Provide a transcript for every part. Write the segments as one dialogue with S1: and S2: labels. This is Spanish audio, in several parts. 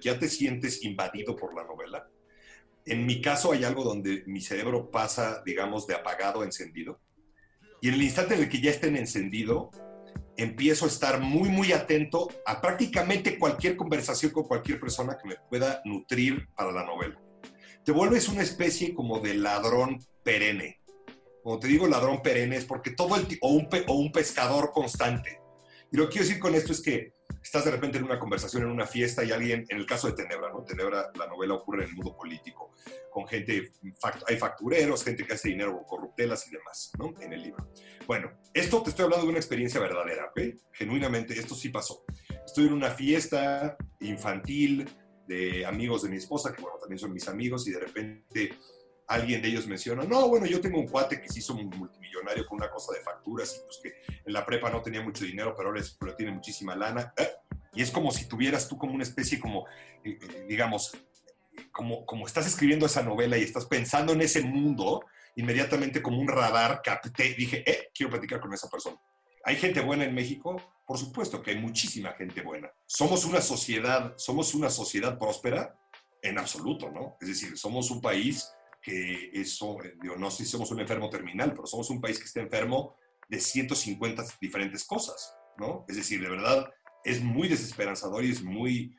S1: que ya te sientes invadido por la novela. En mi caso hay algo donde mi cerebro pasa, digamos, de apagado a encendido. Y en el instante en el que ya estén encendido, empiezo a estar muy, muy atento a prácticamente cualquier conversación con cualquier persona que me pueda nutrir para la novela. Te vuelves una especie como de ladrón perenne. Como te digo ladrón perenne es porque todo el o un, o un pescador constante. Y lo que quiero decir con esto es que estás de repente en una conversación, en una fiesta y alguien, en el caso de Tenebra, ¿no? Tenebra, la novela ocurre en el mundo político, con gente, hay factureros, gente que hace dinero con corruptelas y demás, ¿no? En el libro. Bueno, esto te estoy hablando de una experiencia verdadera, ¿ok? Genuinamente, esto sí pasó. Estoy en una fiesta infantil de amigos de mi esposa, que bueno, también son mis amigos, y de repente alguien de ellos menciona, no, bueno, yo tengo un cuate que se hizo multimillonario con una cosa de facturas y pues que en la prepa no tenía mucho dinero, pero ahora pero tiene muchísima lana. ¿eh? Y es como si tuvieras tú como una especie como, eh, eh, digamos, como, como estás escribiendo esa novela y estás pensando en ese mundo, inmediatamente como un radar capté, dije, eh, quiero platicar con esa persona. ¿Hay gente buena en México? Por supuesto que hay muchísima gente buena. ¿Somos una sociedad, somos una sociedad próspera? En absoluto, ¿no? Es decir, somos un país que eso, yo no sé si somos un enfermo terminal, pero somos un país que está enfermo de 150 diferentes cosas, ¿no? Es decir, de verdad, es muy desesperanzador y es muy,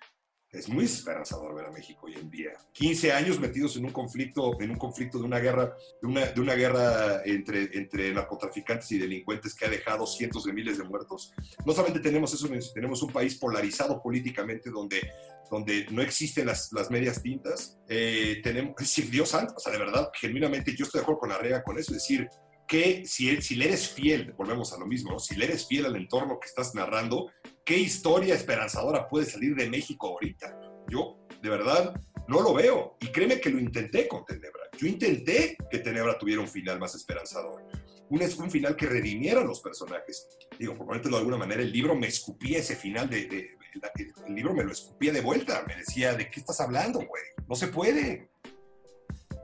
S1: es muy esperanzador ver a México hoy en día. 15 años metidos en un conflicto, en un conflicto de una guerra, de una, de una guerra entre, entre narcotraficantes y delincuentes que ha dejado cientos de miles de muertos. No solamente tenemos eso, tenemos un país polarizado políticamente donde, donde no existen las, las medias tintas. Eh, tenemos, es Dios santo, o sea, de verdad, genuinamente yo estoy de acuerdo con Arrea con eso, es decir, que si, si le eres fiel, volvemos a lo mismo, si le eres fiel al entorno que estás narrando, ¿qué historia esperanzadora puede salir de México ahorita? Yo, de verdad, no lo veo. Y créeme que lo intenté con Tenebra. Yo intenté que Tenebra tuviera un final más esperanzador. Un, final que redimiera a los personajes. Digo, por ponértelo de alguna manera, el libro me escupía ese final de el libro me lo escupía de vuelta. Me decía, ¿de qué estás hablando, güey? No se puede.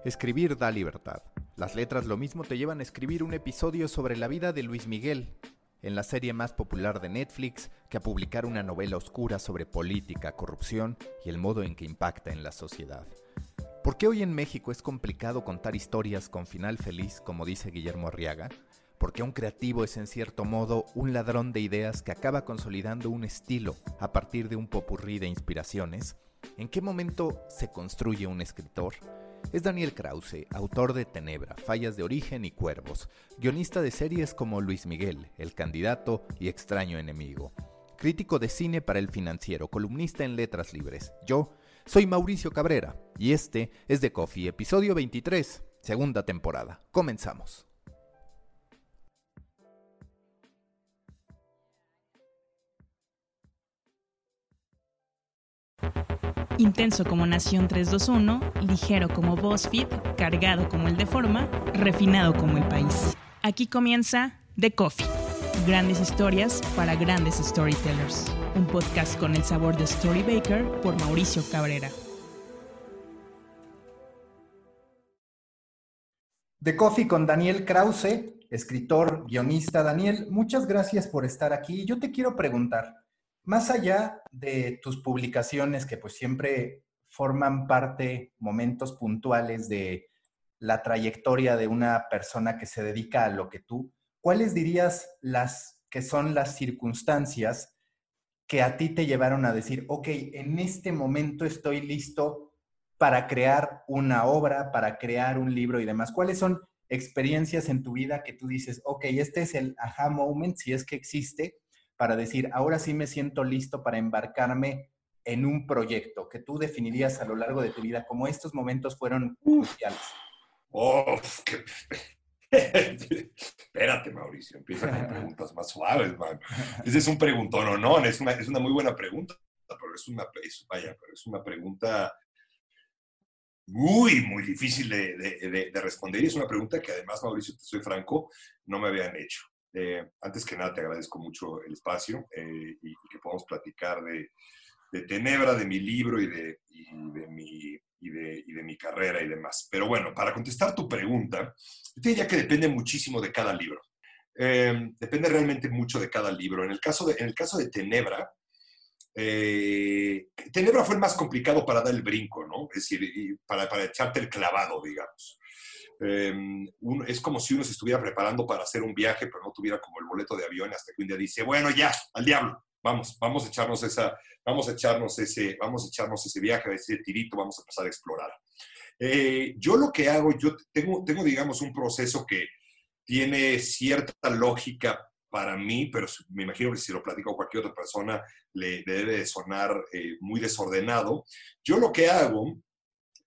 S2: Escribir da libertad. Las letras lo mismo te llevan a escribir un episodio sobre la vida de Luis Miguel, en la serie más popular de Netflix, que a publicar una novela oscura sobre política, corrupción y el modo en que impacta en la sociedad. ¿Por qué hoy en México es complicado contar historias con final feliz, como dice Guillermo Arriaga? ¿Por qué un creativo es en cierto modo un ladrón de ideas que acaba consolidando un estilo a partir de un popurrí de inspiraciones? ¿En qué momento se construye un escritor? Es Daniel Krause, autor de Tenebra, Fallas de Origen y Cuervos, guionista de series como Luis Miguel, El Candidato y Extraño Enemigo, crítico de cine para El Financiero, columnista en Letras Libres. Yo soy Mauricio Cabrera y este es The Coffee, episodio 23, segunda temporada. Comenzamos.
S3: Intenso como Nación 321, ligero como BuzzFeed, cargado como el de Forma, refinado como el país. Aquí comienza The Coffee. Grandes historias para grandes storytellers. Un podcast con el sabor de Storybaker por Mauricio Cabrera.
S2: The Coffee con Daniel Krause, escritor, guionista. Daniel, muchas gracias por estar aquí. Yo te quiero preguntar, más allá de tus publicaciones que pues siempre forman parte, momentos puntuales de la trayectoria de una persona que se dedica a lo que tú, ¿cuáles dirías las que son las circunstancias que a ti te llevaron a decir, ok, en este momento estoy listo para crear una obra, para crear un libro y demás? ¿Cuáles son experiencias en tu vida que tú dices, ok, este es el aha moment, si es que existe, para decir, ahora sí me siento listo para embarcarme en un proyecto que tú definirías a lo largo de tu vida como estos momentos fueron cruciales?
S1: Oh, Espérate, Mauricio, empieza con preguntas más suaves, man. Ese es un preguntón o no, es una, es una muy buena pregunta, pero es una, vaya, pero es una pregunta muy, muy difícil de, de, de, responder y es una pregunta que además, Mauricio, te soy franco, no me habían hecho. Eh, antes que nada, te agradezco mucho el espacio eh, y, que podamos platicar de, Tenebra, de mi libro y de, de mi, de, carrera y demás. Pero bueno, para contestar tu pregunta, yo te diría que depende muchísimo de cada libro. Eh, depende realmente mucho de cada libro. En el caso de, en el caso de Tenebra, Eh, Tenebra fue el más complicado para dar el brinco, ¿no? Es decir, para, para echarte el clavado, digamos. Em, es como si uno se estuviera preparando para hacer un viaje, pero no tuviera como el boleto de avión hasta que un día dice, bueno, ya, al diablo, vamos, vamos a echarnos esa, vamos a echarnos ese, vamos a echarnos ese viaje, ese tirito, vamos a empezar a explorar. Eh, yo lo que hago, yo tengo, tengo, digamos, un proceso que tiene cierta lógica para mí, pero me imagino que si lo platico a cualquier otra persona le, debe de sonar eh, muy desordenado. Yo lo que hago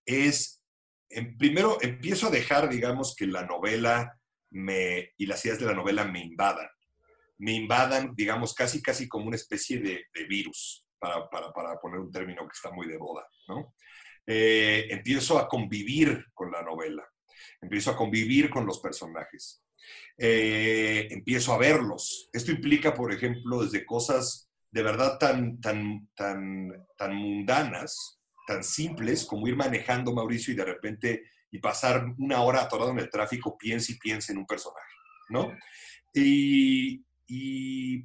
S1: es, primero empiezo a dejar, digamos, que la novela me, y las ideas de la novela me invadan. Me invadan, digamos, casi, casi como una especie de, virus, para, para, para, poner un término que está muy de moda, ¿no? Eh, empiezo a convivir con la novela, empiezo a convivir con los personajes. Eh, empiezo a verlos. Esto implica, por ejemplo, desde cosas de verdad tan, tan, tan, tan mundanas, tan simples, como ir manejando Mauricio y de repente y pasar una hora atorado en el tráfico, piensa y piensa en un personaje, ¿no? Y,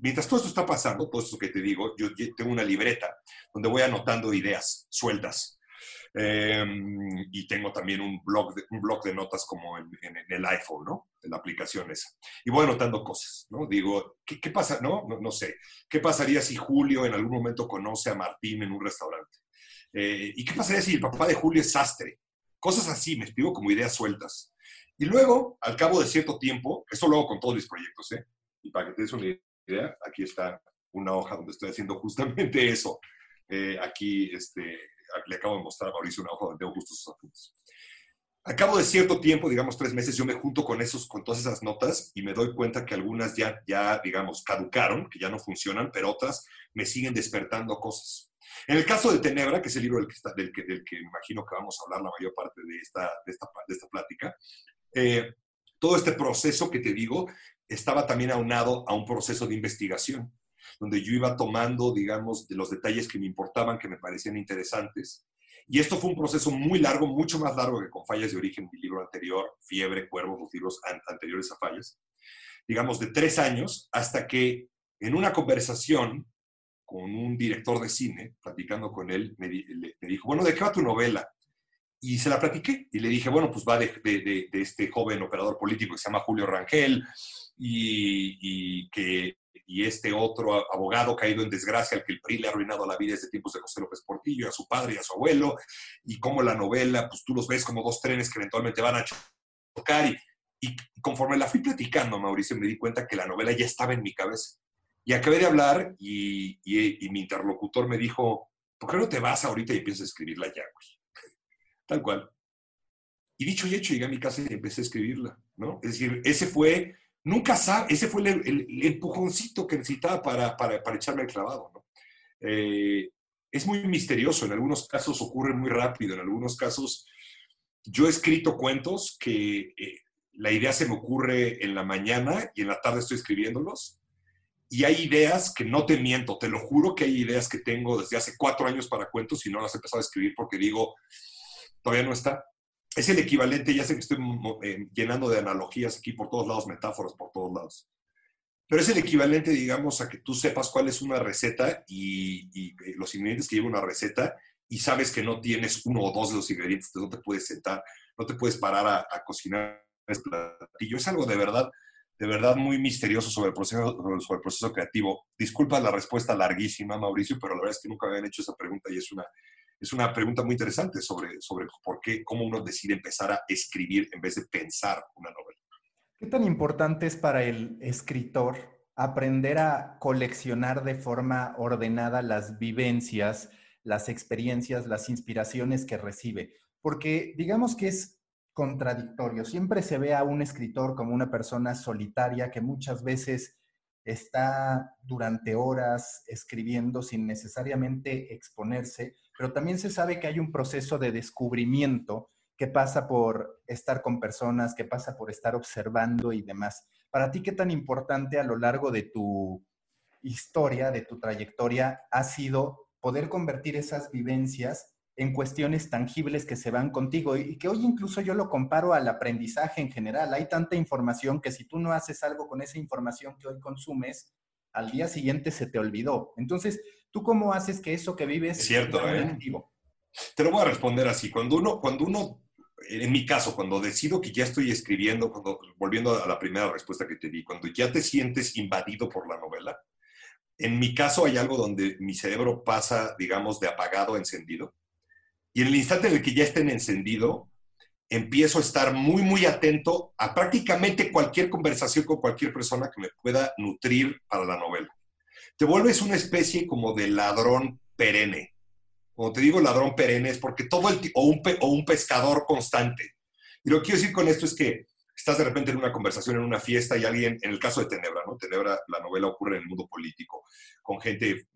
S1: mientras todo esto está pasando, todo esto que te digo, yo tengo una libreta donde voy anotando ideas sueltas Em, y tengo también un blog, de, un blog de notas como en, el iPhone, ¿no? En la aplicación esa. Y voy anotando cosas, ¿no? Digo, ¿qué, qué pasa? No? no, sé. ¿Qué pasaría si Julio en algún momento conoce a Martín en un restaurante? Eh, ¿Y qué pasaría si el papá de Julio es sastre? Cosas así, me explico como ideas sueltas. Y luego, al cabo de cierto tiempo, esto lo hago con todos mis proyectos, ¿eh? Y para que te des una idea, aquí está una hoja donde estoy haciendo justamente eso. Eh, aquí, este, le acabo de mostrar a Mauricio una hoja donde tengo justo sus apuntes. A cabo de cierto tiempo, digamos tres meses, yo me junto con, esos, con todas esas notas y me doy cuenta que algunas ya, ya, digamos, caducaron, que ya no funcionan, pero otras me siguen despertando cosas. En el caso de Tenebra, que es el libro del que, está, del que, del que imagino que vamos a hablar la mayor parte de esta, de esta, de esta plática, eh, todo este proceso que te digo estaba también aunado a un proceso de investigación donde yo iba tomando, digamos, de los detalles que me importaban, que me parecían interesantes. Y esto fue un proceso muy largo, mucho más largo que con Fallas de Origen, mi libro anterior, Fiebre, Cuervo, los libros anteriores a Fallas. Digamos, de tres años, hasta que en una conversación con un director de cine, platicando con él, me, dijo, bueno, ¿de qué va tu novela? Y se la platiqué y le dije, bueno, pues va de, de, de este joven operador político que se llama Julio Rangel y, y que y este otro abogado caído en desgracia al que el PRI le ha arruinado la vida desde tiempos de José López Portillo, a su padre y a su abuelo, y como la novela, pues tú los ves como dos trenes que eventualmente van a chocar, y, y conforme la fui platicando, Mauricio, me di cuenta que la novela ya estaba en mi cabeza. Y acabé de hablar y, mi interlocutor me dijo, ¿por qué no te vas ahorita y empiezas a escribirla ya, güey? Tal cual. Y dicho y hecho, llegué a mi casa y empecé a escribirla, ¿no? Es decir, ese fue nunca sabe, ese fue el, empujoncito que necesitaba para, para, para echarme el clavado. ¿no? Eh, es muy misterioso, en algunos casos ocurre muy rápido, en algunos casos yo he escrito cuentos que eh, la idea se me ocurre en la mañana y en la tarde estoy escribiéndolos. Y hay ideas que no te miento, te lo juro que hay ideas que tengo desde hace cuatro años para cuentos y no las he empezado a escribir porque digo, todavía no está es el equivalente, ya sé que estoy eh, llenando de analogías aquí por todos lados, metáforas por todos lados, pero es el equivalente, digamos, a que tú sepas cuál es una receta y, eh, los ingredientes que lleva una receta y sabes que no tienes uno o dos de los ingredientes, no te puedes sentar, no te puedes parar a, cocinar ese platillo. Es algo de verdad, de verdad muy misterioso sobre el proceso, sobre el proceso creativo. Disculpa la respuesta larguísima, Mauricio, pero la verdad es que nunca me habían hecho esa pregunta y es una, es una pregunta muy interesante sobre, sobre por qué, cómo uno decide empezar a escribir en vez de pensar una novela.
S2: ¿Qué tan importante es para el escritor aprender a coleccionar de forma ordenada las vivencias, las experiencias, las inspiraciones que recibe? Porque digamos que es contradictorio. Siempre se ve a un escritor como una persona solitaria que muchas veces está durante horas escribiendo sin necesariamente exponerse, pero también se sabe que hay un proceso de descubrimiento que pasa por estar con personas, que pasa por estar observando y demás. Para ti, ¿qué tan importante a lo largo de tu historia, de tu trayectoria, ha sido poder convertir esas vivencias en cuestiones tangibles que se van contigo y que hoy incluso yo lo comparo al aprendizaje en general. Hay tanta información que si tú no haces algo con esa información que hoy consumes, al día siguiente se te olvidó. Entonces, ¿Tú cómo haces que eso que vives
S1: es cierto, ¿eh? Te lo voy a responder así. Cuando uno, cuando uno, en mi caso, cuando decido que ya estoy escribiendo, cuando, volviendo a la primera respuesta que te di, cuando ya te sientes invadido por la novela, en mi caso hay algo donde mi cerebro pasa, digamos, de apagado a encendido. Y en el instante en el que ya estén encendido, empiezo a estar muy, muy atento a prácticamente cualquier conversación con cualquier persona que me pueda nutrir para la novela. Te vuelves una especie como de ladrón perenne. Como te digo ladrón perenne es porque todo el o un, o un pescador constante. Y lo que quiero decir con esto es que estás de repente en una conversación, en una fiesta y alguien, en el caso de Tenebra, ¿no? Tenebra, la novela ocurre en el mundo político, con gente,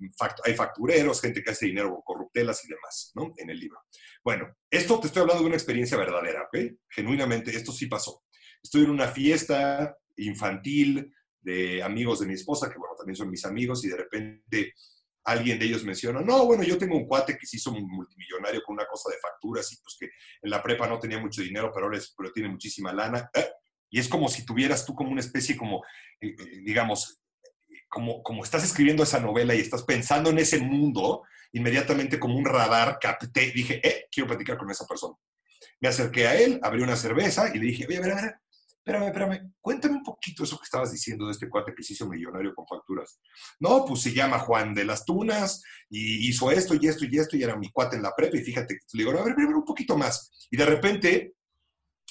S1: hay factureros, gente que hace dinero con corruptelas y demás, ¿no? En el libro. Bueno, esto te estoy hablando de una experiencia verdadera, ¿ok? Genuinamente, esto sí pasó. Estoy en una fiesta infantil de amigos de mi esposa, que bueno, también son mis amigos, y de repente alguien de ellos menciona, no, bueno, yo tengo un cuate que se hizo un multimillonario con una cosa de facturas y pues que en la prepa no tenía mucho dinero, pero ahora pero tiene muchísima lana. ¿eh? Y es como si tuvieras tú como una especie como, eh, eh, digamos, como, como estás escribiendo esa novela y estás pensando en ese mundo, inmediatamente como un radar capté, dije, eh, quiero platicar con esa persona. Me acerqué a él, abrí una cerveza y le dije, oye, a ver, a ver, espérame, espérame, cuéntame un poquito eso que estabas diciendo de este cuate que se hizo millonario con facturas. No, pues se llama Juan de las Tunas y hizo esto y esto y esto y era mi cuate en la prepa y fíjate, le digo, a ver, a ver, un poquito más. Y de repente,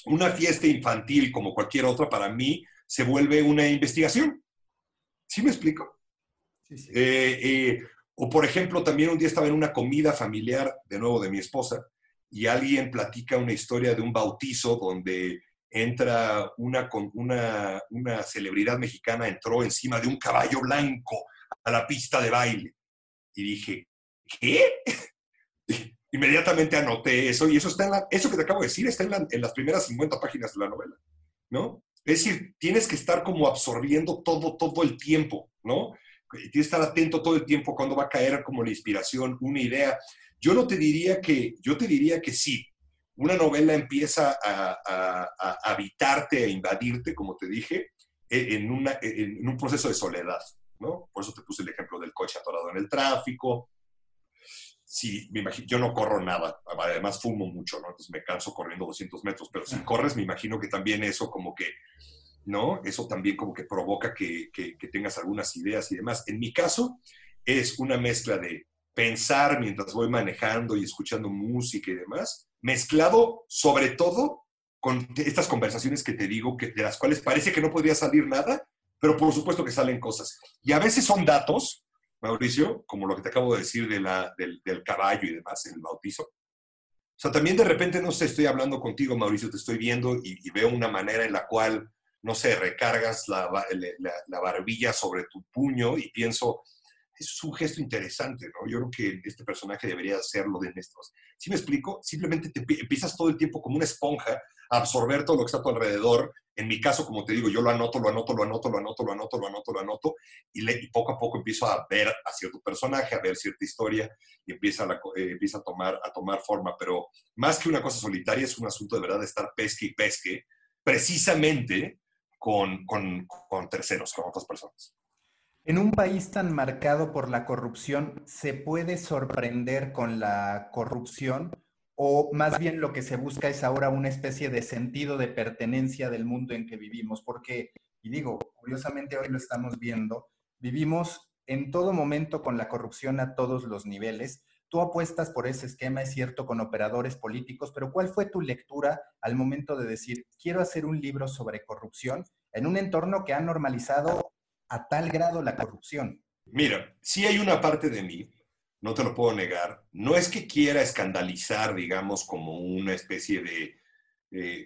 S1: una fiesta infantil como cualquier otra para mí se vuelve una investigación. ¿Sí me explico? Sí, sí. Eh, eh, o por ejemplo, también un día estaba en una comida familiar, de nuevo de mi esposa, y alguien platica una historia de un bautizo donde entra una, una, una celebridad mexicana, entró encima de un caballo blanco a la pista de baile. Y dije, ¿qué? Inmediatamente anoté eso y eso está en la, eso que te acabo de decir está en, en, las primeras 50 páginas de la novela, ¿no? Es decir, tienes que estar como absorbiendo todo, todo el tiempo, ¿no? Tienes que estar atento todo el tiempo cuando va a caer como la inspiración, una idea. Yo no te diría que, yo te diría que sí, una novela empieza a, habitarte, a invadirte, como te dije, e, en, un proceso de soledad, ¿no? Por eso te puse el ejemplo del coche atorado en el tráfico. Sí, me imagino, yo no corro nada, además fumo mucho, ¿no? Entonces me canso corriendo 200 metros, pero si corres, me imagino que también eso como que, ¿no? Eso también como que provoca que, que tengas algunas ideas y demás. En mi caso, es una mezcla de pensar mientras voy manejando y escuchando música y demás, mezclado sobre todo con estas conversaciones que te digo, que, de las cuales parece que no podría salir nada, pero por supuesto que salen cosas. Y a veces son datos, Mauricio, como lo que te acabo de decir de la, del, caballo y demás en el bautizo. O sea, también de repente, no sé, estoy hablando contigo, Mauricio, te estoy viendo y, veo una manera en la cual, no sé, recargas la, la barbilla sobre tu puño y pienso, es un gesto interesante, ¿no? Yo creo que este personaje debería hacerlo de estos. ¿Sí me explico? Simplemente te empiezas todo el tiempo como una esponja a absorber todo lo que está a tu alrededor. En mi caso, como te digo, yo lo anoto, lo anoto, lo anoto, lo anoto, lo anoto, lo anoto, lo anoto, y, le, y poco a poco empiezo a ver a cierto personaje, a ver cierta historia, y empieza, a, eh, empieza a, tomar, a tomar forma. Pero más que una cosa solitaria, es un asunto de verdad de estar pesque y pesque, precisamente con, con, con terceros, con otras personas.
S2: En un país tan marcado por la corrupción, ¿se puede sorprender con la corrupción? ¿O más bien lo que se busca es ahora una especie de sentido de pertenencia del mundo en que vivimos? Porque, y digo, curiosamente hoy lo estamos viendo, vivimos en todo momento con la corrupción a todos los niveles. Tú apuestas por ese esquema, es cierto, con operadores políticos, pero ¿cuál fue tu lectura al momento de decir, quiero hacer un libro sobre corrupción en un entorno que ha normalizado a tal grado la corrupción?
S1: Mira, si hay una parte de mí, no te lo puedo negar, no es que quiera escandalizar, digamos, como una especie de,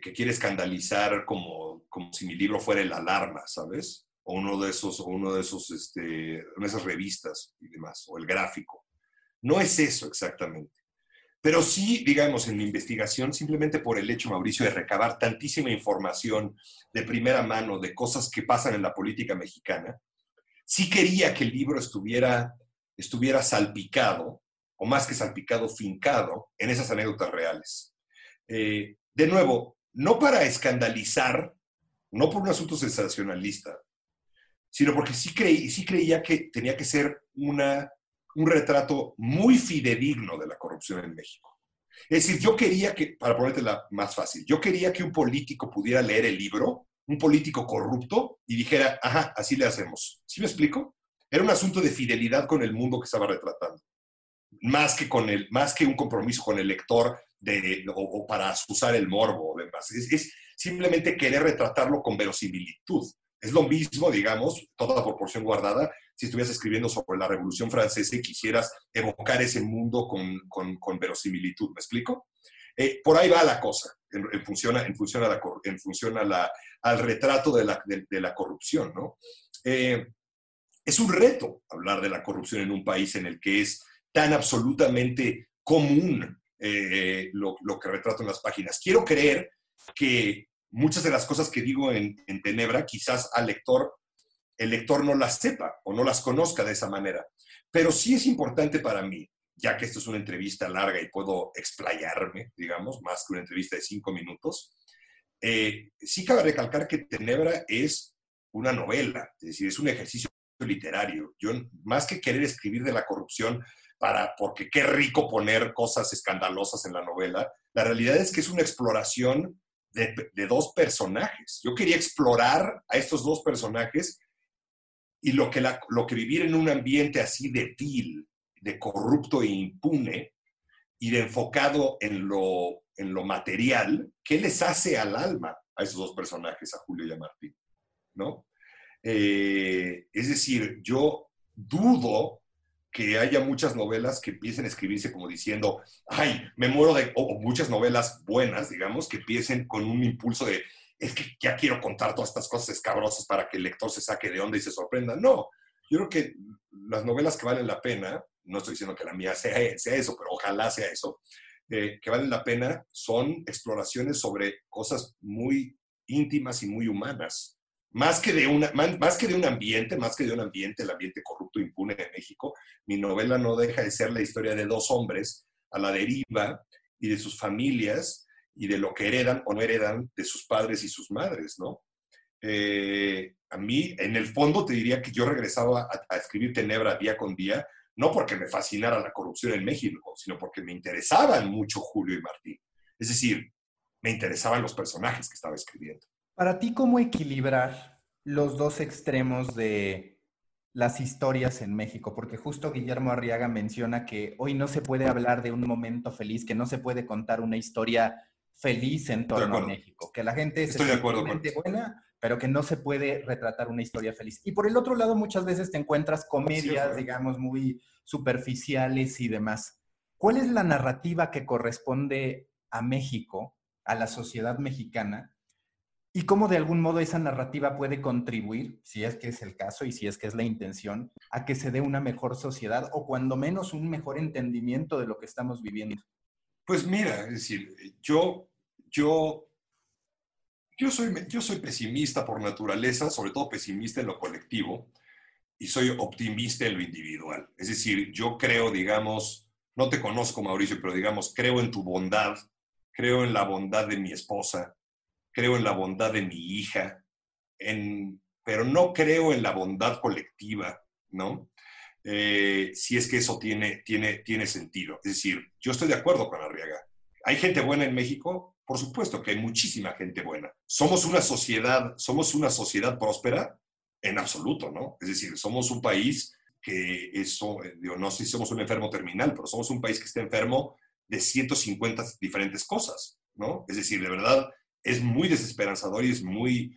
S1: que quiere escandalizar como, como si mi libro fuera el alarma, ¿sabes? O uno de esos, o uno de esos, este, esas revistas y demás, o el gráfico. No es eso exactamente. Pero sí, digamos, en mi investigación, simplemente por el hecho, Mauricio, de recabar tantísima información de primera mano de cosas que pasan en la política mexicana, sí quería que el libro estuviera, estuviera salpicado, o más que salpicado, fincado en esas anécdotas reales. Eh, de nuevo, no para escandalizar, no por un asunto sensacionalista, sino porque sí, creí, sí creía que tenía que ser una un retrato muy fidedigno de la corrupción en México. Es decir, yo quería que, para ponértela más fácil, yo quería que un político pudiera leer el libro, un político corrupto, y dijera, ajá, así le hacemos. ¿Sí me explico? Era un asunto de fidelidad con el mundo que estaba retratando, más que, con el, más que un compromiso con el lector de, o, para usar el morbo o demás. Es, simplemente querer retratarlo con verosimilitud. Es lo mismo, digamos, toda proporción guardada, si estuvieras escribiendo sobre la Revolución Francesa y quisieras evocar ese mundo con, con, verosimilitud. ¿Me explico? Eh, por ahí va la cosa, en, función, en función, a la, en función a la, al retrato de la, de, la corrupción, ¿no? Eh, es un reto hablar de la corrupción en un país en el que es tan absolutamente común eh, lo, lo, que retrato en las páginas. Quiero creer que muchas de las cosas que digo en, en Tenebra, quizás al lector, el lector no las sepa o no las conozca de esa manera. Pero sí es importante para mí, ya que esto es una entrevista larga y puedo explayarme, digamos, más que una entrevista de cinco minutos, eh, sí cabe recalcar que Tenebra es una novela, es decir, es un ejercicio literario. Yo, más que querer escribir de la corrupción, para, porque qué rico poner cosas escandalosas en la novela, la realidad es que es una exploración de, dos personajes. Yo quería explorar a estos dos personajes y lo que, lo que vivir en un ambiente así de vil, de corrupto e impune, y de enfocado en lo, en lo material, ¿qué les hace al alma a esos dos personajes, a Julio y a Martín? ¿No? Eh, es decir, yo dudo que haya muchas novelas que empiecen a escribirse como diciendo, ay, me muero de, o, muchas novelas buenas, digamos, que empiecen con un impulso de, es que ya quiero contar todas estas cosas escabrosas para que el lector se saque de onda y se sorprenda. No, yo creo que las novelas que valen la pena, no estoy diciendo que la mía sea, sea eso, pero ojalá sea eso, eh, que valen la pena son exploraciones sobre cosas muy íntimas y muy humanas más que, de una, más que de un ambiente, más que de un ambiente, el ambiente corrupto impune en México, mi novela no deja de ser la historia de dos hombres a la deriva y de sus familias y de lo que heredan o no heredan de sus padres y sus madres, ¿no? Eh, a mí, en el fondo, te diría que yo regresaba a, a, escribir Tenebra día con día, no porque me fascinara la corrupción en México, sino porque me interesaban mucho Julio y Martín. Es decir, me interesaban los personajes que estaba escribiendo.
S2: Para ti, ¿cómo equilibrar los dos extremos de las historias en México? Porque justo Guillermo Arriaga menciona que hoy no se puede hablar de un momento feliz, que no se puede contar una historia feliz en torno a México, que la gente es buena, pero que no se puede retratar una historia feliz. Y por el otro lado, muchas veces te encuentras comedias, digamos, muy superficiales y demás. ¿Cuál es la narrativa que corresponde a México, a la sociedad mexicana, y cómo de algún modo esa narrativa puede contribuir, si es que es el caso y si es que es la intención, a que se dé una mejor sociedad o cuando menos un mejor entendimiento de lo que estamos viviendo.
S1: Pues mira, es decir, yo, yo, yo, soy, yo soy pesimista por naturaleza, sobre todo pesimista en lo colectivo, y soy optimista en lo individual. Es decir, yo creo, digamos, no te conozco, Mauricio, pero digamos, creo en tu bondad, creo en la bondad de mi esposa, creo en la bondad de mi hija, en, pero no creo en la bondad colectiva, ¿no? Eh, si es que eso tiene, tiene, tiene sentido. Es decir, yo estoy de acuerdo con Arriaga. ¿Hay gente buena en México? Por supuesto que hay muchísima gente buena. ¿Somos una sociedad, somos una sociedad próspera? En absoluto, ¿no? Es decir, somos un país que eso, digo, no sé si somos un enfermo terminal, pero somos un país que está enfermo de 150 diferentes cosas, ¿no? Es decir, de verdad, es muy desesperanzador y es muy,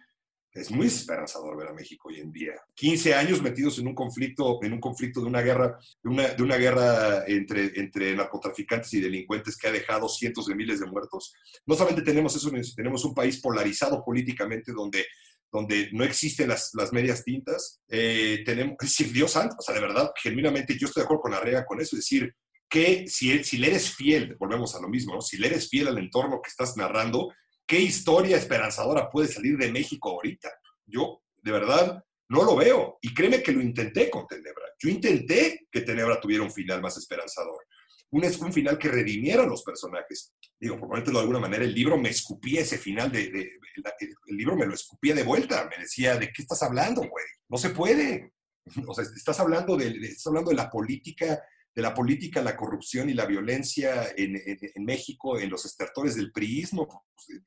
S1: es muy desesperanzador ver a México hoy en día. 15 años metidos en un conflicto, en un conflicto de una guerra, de una, de una guerra entre, entre narcotraficantes y delincuentes que ha dejado cientos de miles de muertos. No solamente tenemos eso, tenemos un país polarizado políticamente donde donde no existen las, las medias tintas, eh, tenemos, decir, Dios santo, o sea, de verdad, genuinamente yo estoy de acuerdo con la regla con eso, es decir, que si, si le eres fiel, volvemos a lo mismo, si le eres fiel al entorno que estás narrando, ¿Qué historia esperanzadora puede salir de México ahorita? Yo, de verdad, no lo veo. Y créeme que lo intenté con Tenebra. Yo intenté que Tenebra tuviera un final más esperanzador. Un, final que redimiera a los personajes. Digo, por ponértelo de alguna manera, el libro me escupía ese final de, el libro me lo escupía de vuelta. Me decía, ¿de qué estás hablando, güey? No se puede. O sea, estás hablando de, estás hablando de la política, de la política, la corrupción y la violencia en, en México, en los estertores del priismo. Pues,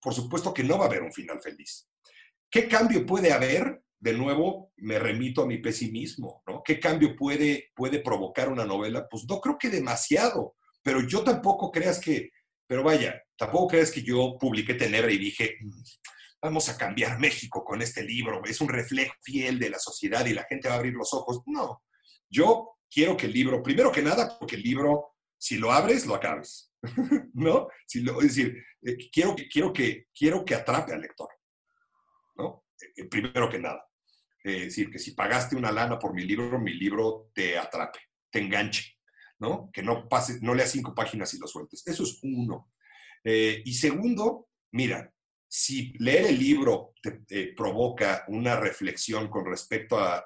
S1: por supuesto que no va a haber un final feliz. ¿Qué cambio puede haber? De nuevo, me remito a mi pesimismo, ¿no? ¿Qué cambio puede, puede provocar una novela? Pues no creo que demasiado, pero yo tampoco creas que, pero vaya, tampoco creas que yo publiqué Tenebra y dije, mm, vamos a cambiar México con este libro, es un reflejo fiel de la sociedad y la gente va a abrir los ojos. No, yo quiero que el libro, primero que nada, porque el libro, si lo abres, lo acabes, ¿no? Si lo, es decir, eh, quiero, quiero, que, quiero que atrape al lector, ¿no? Eh, primero que nada. es decir, que si pagaste una lana por mi libro, mi libro te atrape, te enganche, ¿no? Que no pase, no leas cinco páginas y lo sueltes. Eso es uno. Eh, y segundo, mira, si leer el libro te, provoca una reflexión con respecto a,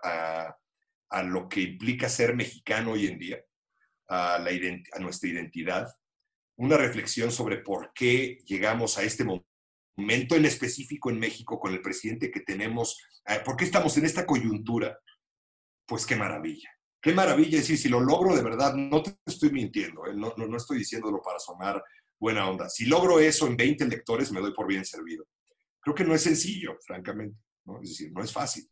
S1: a, lo que implica ser mexicano hoy en día, a, la a nuestra identidad, una reflexión sobre por qué llegamos a este momento en específico en México con el presidente que tenemos, eh, por qué estamos en esta coyuntura, pues qué maravilla. Qué maravilla, es decir, si lo logro de verdad, no te estoy mintiendo, eh, no, no, no estoy diciéndolo para sonar buena onda. Si logro eso en 20 lectores, me doy por bien servido. Creo que no es sencillo, francamente, ¿no? es decir, no es fácil.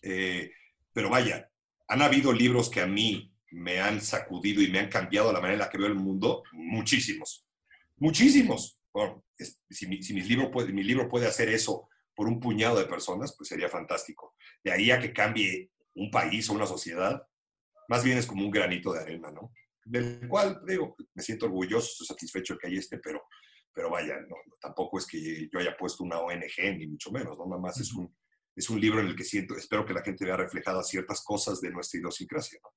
S1: Eh, pero vaya, han habido libros que a mí me han sacudido y me han cambiado la manera en la que veo el mundo, muchísimos, muchísimos. Bueno, si, mi, libro puede, mi libro puede hacer eso por un puñado de personas, pues sería fantástico. De ahí a que cambie un país o una sociedad, más bien es como un granito de arena, ¿no? Del cual, digo, me siento orgulloso, estoy satisfecho de que hay este, pero, pero vaya, no, tampoco es que yo haya puesto una ONG, ni mucho menos, ¿no? Nada más es un, es un libro en el que siento, espero que la gente vea reflejadas ciertas cosas de nuestra idiosincrasia, ¿no?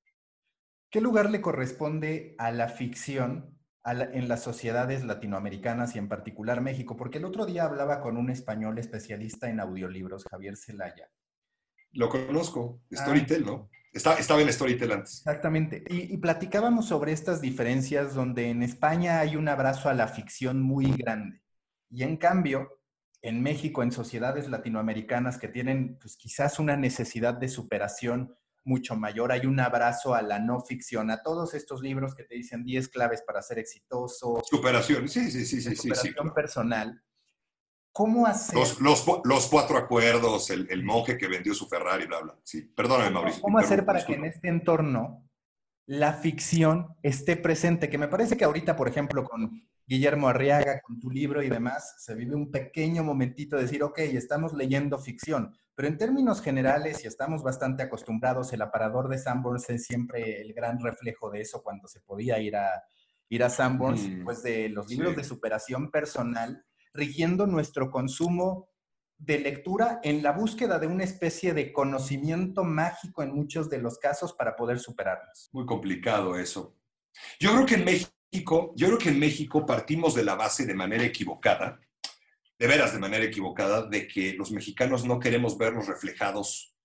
S2: ¿Qué lugar le corresponde a la ficción en las sociedades latinoamericanas y en particular México? Porque el otro día hablaba con un español especialista en audiolibros, Javier Celaya.
S1: Lo conozco, ah. Storytel, ¿no? estaba en Storytel antes.
S2: Exactamente. Y, y, platicábamos sobre estas diferencias donde en España hay un abrazo a la ficción muy grande. Y en cambio, en México, en sociedades latinoamericanas que tienen pues, quizás una necesidad de superación mucho mayor. Hay un abrazo a la no ficción, a todos estos libros que te dicen 10 claves para ser exitoso.
S1: Superación, sí, sí, sí, sí.
S2: Superación personal. ¿Cómo hacer?
S1: Los, los, cuatro acuerdos, el, monje que vendió su Ferrari, bla, bla. Sí, perdóname, Mauricio.
S2: ¿Cómo hacer para que en este entorno la ficción esté presente? Que me parece que ahorita, por ejemplo, con Guillermo Arriaga, con tu libro y demás, se vive un pequeño momentito de decir, ok, estamos leyendo ficción, pero en términos generales, y estamos bastante acostumbrados, el aparador de Sanborns es siempre el gran reflejo de eso cuando se podía ir a, ir a Sanborns, mm, pues de los libros de superación personal, rigiendo nuestro consumo de lectura en la búsqueda de una especie de conocimiento mágico en muchos de los casos para poder superarnos.
S1: Muy complicado eso. Yo creo que en México, yo creo que en México partimos de la base de manera equivocada de veras de manera equivocada, de que los mexicanos no queremos vernos reflejados,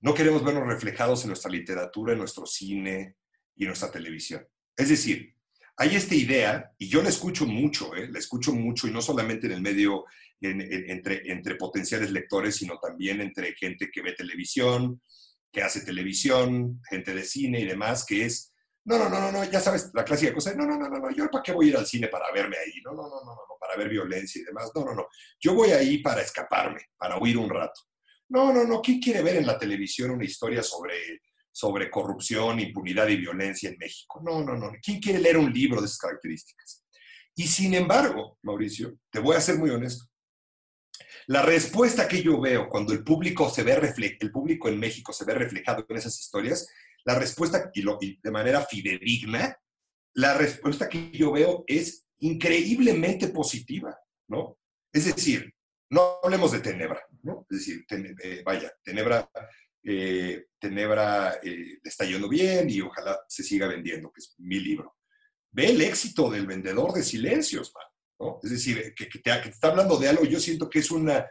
S1: no queremos vernos reflejados en nuestra literatura, en nuestro cine y en nuestra televisión. Es decir, hay esta idea, y yo la escucho mucho, ¿eh? la escucho mucho, y no solamente en el medio, entre, entre potenciales lectores, sino también entre gente que ve televisión, que hace televisión, gente de cine y demás, que es no, no, no, no, ya sabes, la clásica cosa, no, no, no, no, no, yo para qué voy a ir al cine para verme ahí, no, no, no, no, no, para ver violencia y demás, no, no, no, yo voy ahí para escaparme, para huir un rato. No, no, no, ¿quién quiere ver en la televisión una historia sobre, sobre corrupción, impunidad y violencia en México? No, no, no, ¿quién quiere leer un libro de esas características? Y sin embargo, Mauricio, te voy a ser muy honesto. La respuesta que yo veo cuando el público se ve el público en México se ve reflejado en esas historias la respuesta, y, lo, de manera fidedigna, la respuesta que yo veo es increíblemente positiva, ¿no? Es decir, no hablemos de Tenebra, ¿no? Es decir, eh, vaya, Tenebra, eh, Tenebra eh, está yendo bien y ojalá se siga vendiendo, que es mi libro. Ve el éxito del vendedor de silencios, ¿no? Es decir, que, te, está hablando de algo, yo siento que es una,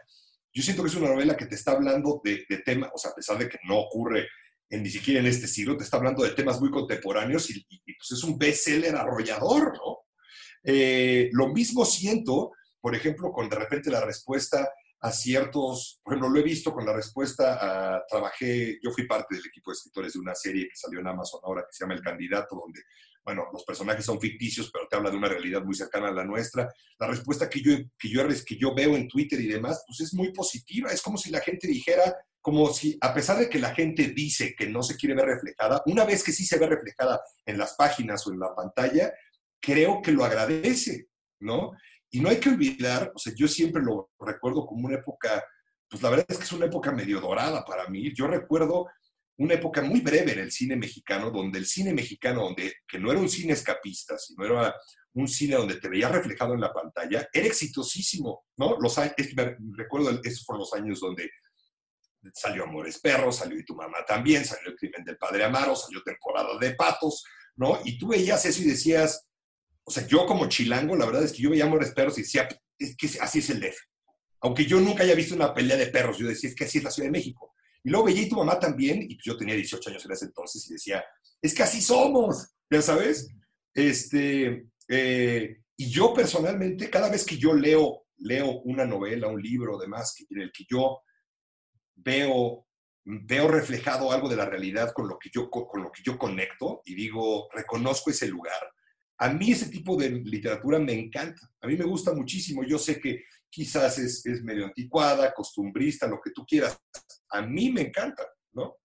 S1: yo siento que es una novela que te está hablando de, de tema, o sea, a pesar de que no ocurre ni siquiera en este siglo, te está hablando de temas muy contemporáneos y, pues es un bestseller arrollador, ¿no? Eh, lo mismo siento, por ejemplo, con de repente la respuesta a ciertos, por ejemplo, lo he visto con la respuesta a, trabajé, yo fui parte del equipo de escritores de una serie que salió en Amazon ahora que se llama El Candidato, donde, bueno, los personajes son ficticios, pero te habla de una realidad muy cercana a la nuestra. La respuesta que yo, que yo, que yo veo en Twitter y demás, pues es muy positiva. Es como si la gente dijera, como si, a pesar de que la gente dice que no se quiere ver reflejada, una vez que sí se ve reflejada en las páginas o en la pantalla, creo que lo agradece, ¿no? Y no hay que olvidar, o sea, yo siempre lo recuerdo como una época, pues la verdad es que es una época medio dorada para mí. Yo recuerdo una época muy breve en el cine mexicano, donde el cine mexicano, donde, que no era un cine escapista, sino era un cine donde te veías reflejado en la pantalla, era exitosísimo, ¿no? Los recuerdo, esos fueron los años donde salió Amores Perros, salió Y tu mamá también, salió El crimen del padre Amaro, salió Temporada de Patos, ¿no? Y tú veías eso y decías, o sea, yo como chilango, la verdad es que yo veía Amores Perros y decía, es que así es el DF. Aunque yo nunca haya visto una pelea de perros, yo decía, es que así es la Ciudad de México. Y luego veía y tu mamá también, y yo tenía 18 años en ese entonces y decía, es que así somos, ya sabes. Este, eh, y yo personalmente, cada vez que yo leo, leo una novela, un libro, demás, en el que yo veo, veo reflejado algo de la realidad con lo, que yo, con lo que yo conecto y digo, reconozco ese lugar, a mí ese tipo de literatura me encanta, a mí me gusta muchísimo. Yo sé que quizás es, medio anticuada, costumbrista, lo que tú quieras. A mí me encanta, ¿no?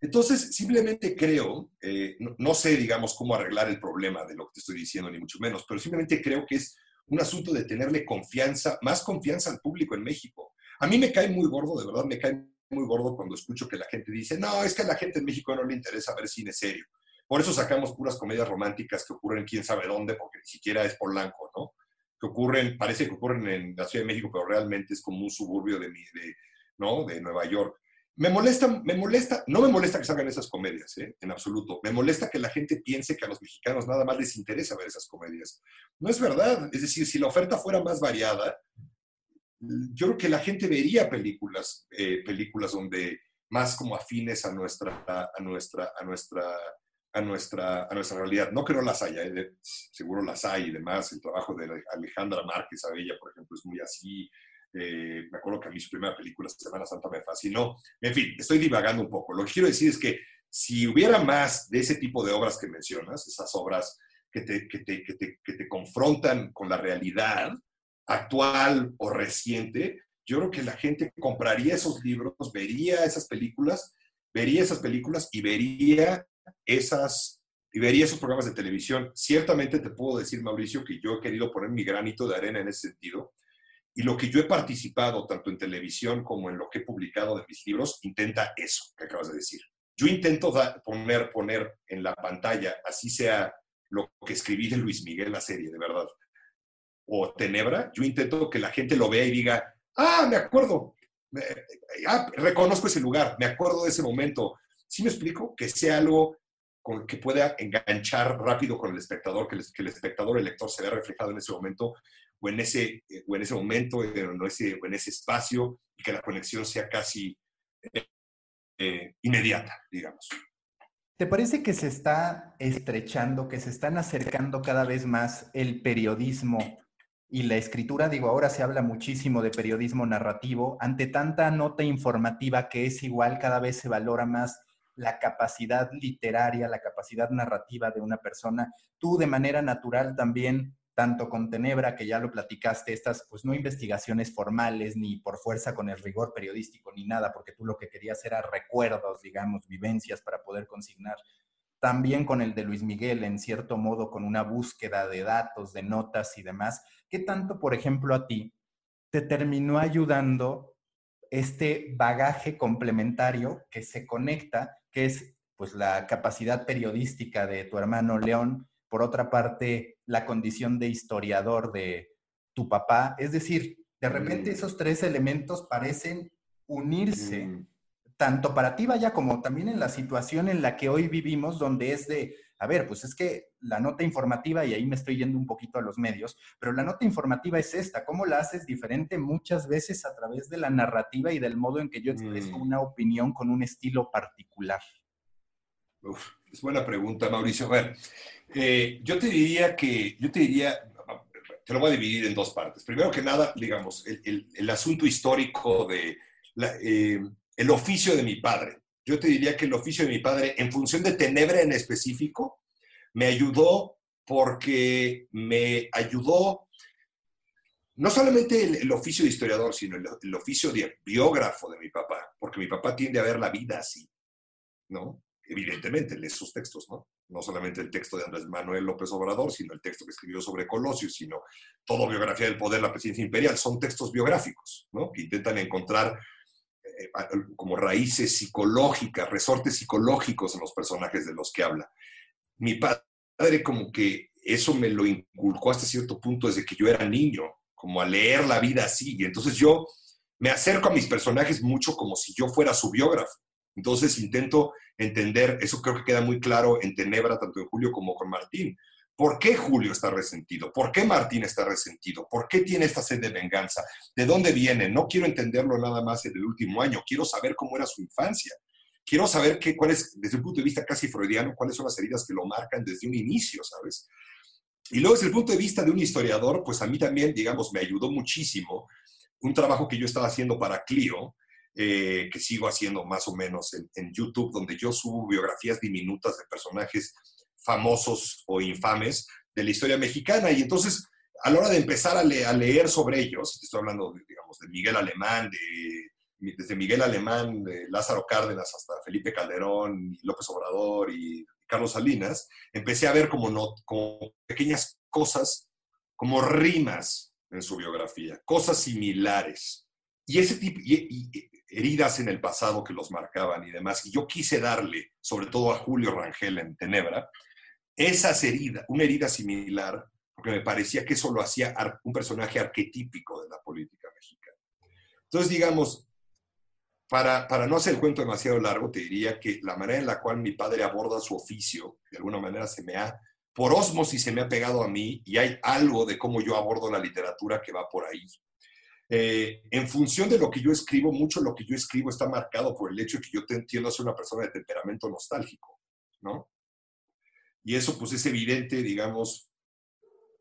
S1: Entonces, simplemente creo, eh, no, sé, digamos, cómo arreglar el problema de lo que te estoy diciendo, ni mucho menos, pero simplemente creo que es un asunto de tenerle confianza, más confianza al público en México. A mí me cae muy gordo, de verdad, me cae muy gordo cuando escucho que la gente dice, no, es que a la gente en México no le interesa ver cine serio. Por eso sacamos puras comedias románticas que ocurren quién sabe dónde, porque ni siquiera es Polanco, ¿no? Que ocurren, parece que ocurren en la Ciudad de México, pero realmente es como un suburbio de, de, ¿no? de Nueva York. Me molesta, me molesta, no me molesta que salgan esas comedias, ¿eh? en absoluto. Me molesta que la gente piense que a los mexicanos nada más les interesa ver esas comedias. No es verdad. Es decir, si la oferta fuera más variada, yo creo que la gente vería películas, eh, películas donde más como afines a nuestra, a nuestra, a nuestra a nuestra, a nuestra realidad. No que no las haya, ¿eh? seguro las hay y demás. El trabajo de Alejandra Márquez Abella, por ejemplo, es muy así. Eh, me acuerdo que a mí su primera película, Semana Santa, me fascinó. En fin, estoy divagando un poco. Lo que quiero decir es que si hubiera más de ese tipo de obras que mencionas, esas obras que te, que te, que te, que te confrontan con la realidad actual o reciente, yo creo que la gente compraría esos libros, vería esas películas, vería esas películas y vería esas y vería esos programas de televisión. Ciertamente te puedo decir, Mauricio, que yo he querido poner mi granito de arena en ese sentido. Y lo que yo he participado, tanto en televisión como en lo que he publicado de mis libros, intenta eso que acabas de decir. Yo intento poner, poner en la pantalla, así sea lo que escribí de Luis Miguel, la serie, de verdad, o Tenebra, yo intento que la gente lo vea y diga, ah, me acuerdo, ah, reconozco ese lugar, me acuerdo de ese momento, ¿Sí me explico? Que sea algo con, que pueda enganchar rápido con el espectador, que el, espectador, el lector se vea reflejado en ese momento o en ese, o en ese momento, en ese, en ese espacio, y que la conexión sea casi eh, eh, inmediata, digamos.
S2: ¿Te parece que se está estrechando, que se están acercando cada vez más el periodismo y la escritura? Digo, ahora se habla muchísimo de periodismo narrativo. Ante tanta nota informativa que es igual, cada vez se valora más la capacidad literaria, la capacidad narrativa de una persona. Tú de manera natural también, tanto con Tenebra, que ya lo platicaste, estas pues no investigaciones formales ni por fuerza con el rigor periodístico ni nada, porque tú lo que querías era recuerdos, digamos, vivencias para poder consignar. También con el de Luis Miguel, en cierto modo, con una búsqueda de datos, de notas y demás. ¿Qué tanto, por ejemplo, a ti te terminó ayudando este bagaje complementario que se conecta que es pues la capacidad periodística de tu hermano León, por otra parte, la condición de historiador de tu papá. Es decir, de repente mm. esos tres elementos parecen unirse, mm. tanto para ti, vaya, como también en la situación en la que hoy vivimos, donde es de, a ver, pues es que la nota informativa, y ahí me estoy yendo un poquito a los medios, pero la nota informativa es esta, ¿cómo la haces diferente muchas veces a través de la narrativa y del modo en que yo expreso mm. una opinión con un estilo particular?
S1: es buena pregunta, Mauricio. A ver, eh, yo te diría que, yo te diría, te lo voy a dividir en dos partes. Primero que nada, digamos, el, asunto histórico de eh, el oficio de mi padre. Yo te diría que el oficio de mi padre, en función de Tenebra en específico, me ayudó porque me ayudó no solamente el, oficio de historiador, sino el, oficio de biógrafo de mi papá, porque mi papá tiende a ver la vida así, ¿no? Evidentemente, lee sus textos, ¿no? No solamente el texto de Andrés Manuel López Obrador, sino el texto que escribió sobre Colosio, sino toda biografía del poder, la presidencia imperial, son textos biográficos, ¿no? Que intentan encontrar eh, como raíces psicológicas, resortes psicológicos en los personajes de los que habla. Mi padre como que eso me lo inculcó hasta cierto punto desde que yo era niño, como a leer la vida así. Y entonces yo me acerco a mis personajes mucho como si yo fuera su biógrafo. Entonces intento entender, eso creo que queda muy claro en Tenebra, tanto en Julio como con Martín. ¿Por qué Julio está resentido? ¿Por qué Martín está resentido? ¿Por qué tiene esta sed de venganza? ¿De dónde viene? No quiero entenderlo nada más en el último año, quiero saber cómo era su infancia. Quiero saber qué, cuál es, desde un punto de vista casi freudiano, cuáles son las heridas que lo marcan desde un inicio, ¿sabes? Y luego desde el punto de vista de un historiador, pues a mí también, digamos, me ayudó muchísimo un trabajo que yo estaba haciendo para Clio, eh, que sigo haciendo más o menos en, YouTube, donde yo subo biografías diminutas de personajes famosos o infames de la historia mexicana. Y entonces, a la hora de empezar a, leer sobre ellos, estoy hablando, digamos, de Miguel Alemán, de, desde Miguel Alemán, de Lázaro Cárdenas hasta Felipe Calderón, López Obrador y Carlos Salinas, empecé a ver como, no, como pequeñas cosas, como rimas en su biografía, cosas similares. Y ese tipo, y, heridas en el pasado que los marcaban y demás. Y yo quise darle, sobre todo a Julio Rangel en Tenebra, esas heridas, una herida similar, porque me parecía que eso lo hacía un personaje arquetípico de la política mexicana. Entonces, digamos, para, para, no hacer el cuento demasiado largo, te diría que la manera en la cual mi padre aborda su oficio, de alguna manera se me ha, por osmosis se me ha pegado a mí y hay algo de cómo yo abordo la literatura que va por ahí. Eh, en función de lo que yo escribo, mucho lo que yo escribo está marcado por el hecho de que yo te entiendo a ser una persona de temperamento nostálgico, ¿no? Y eso pues es evidente, digamos,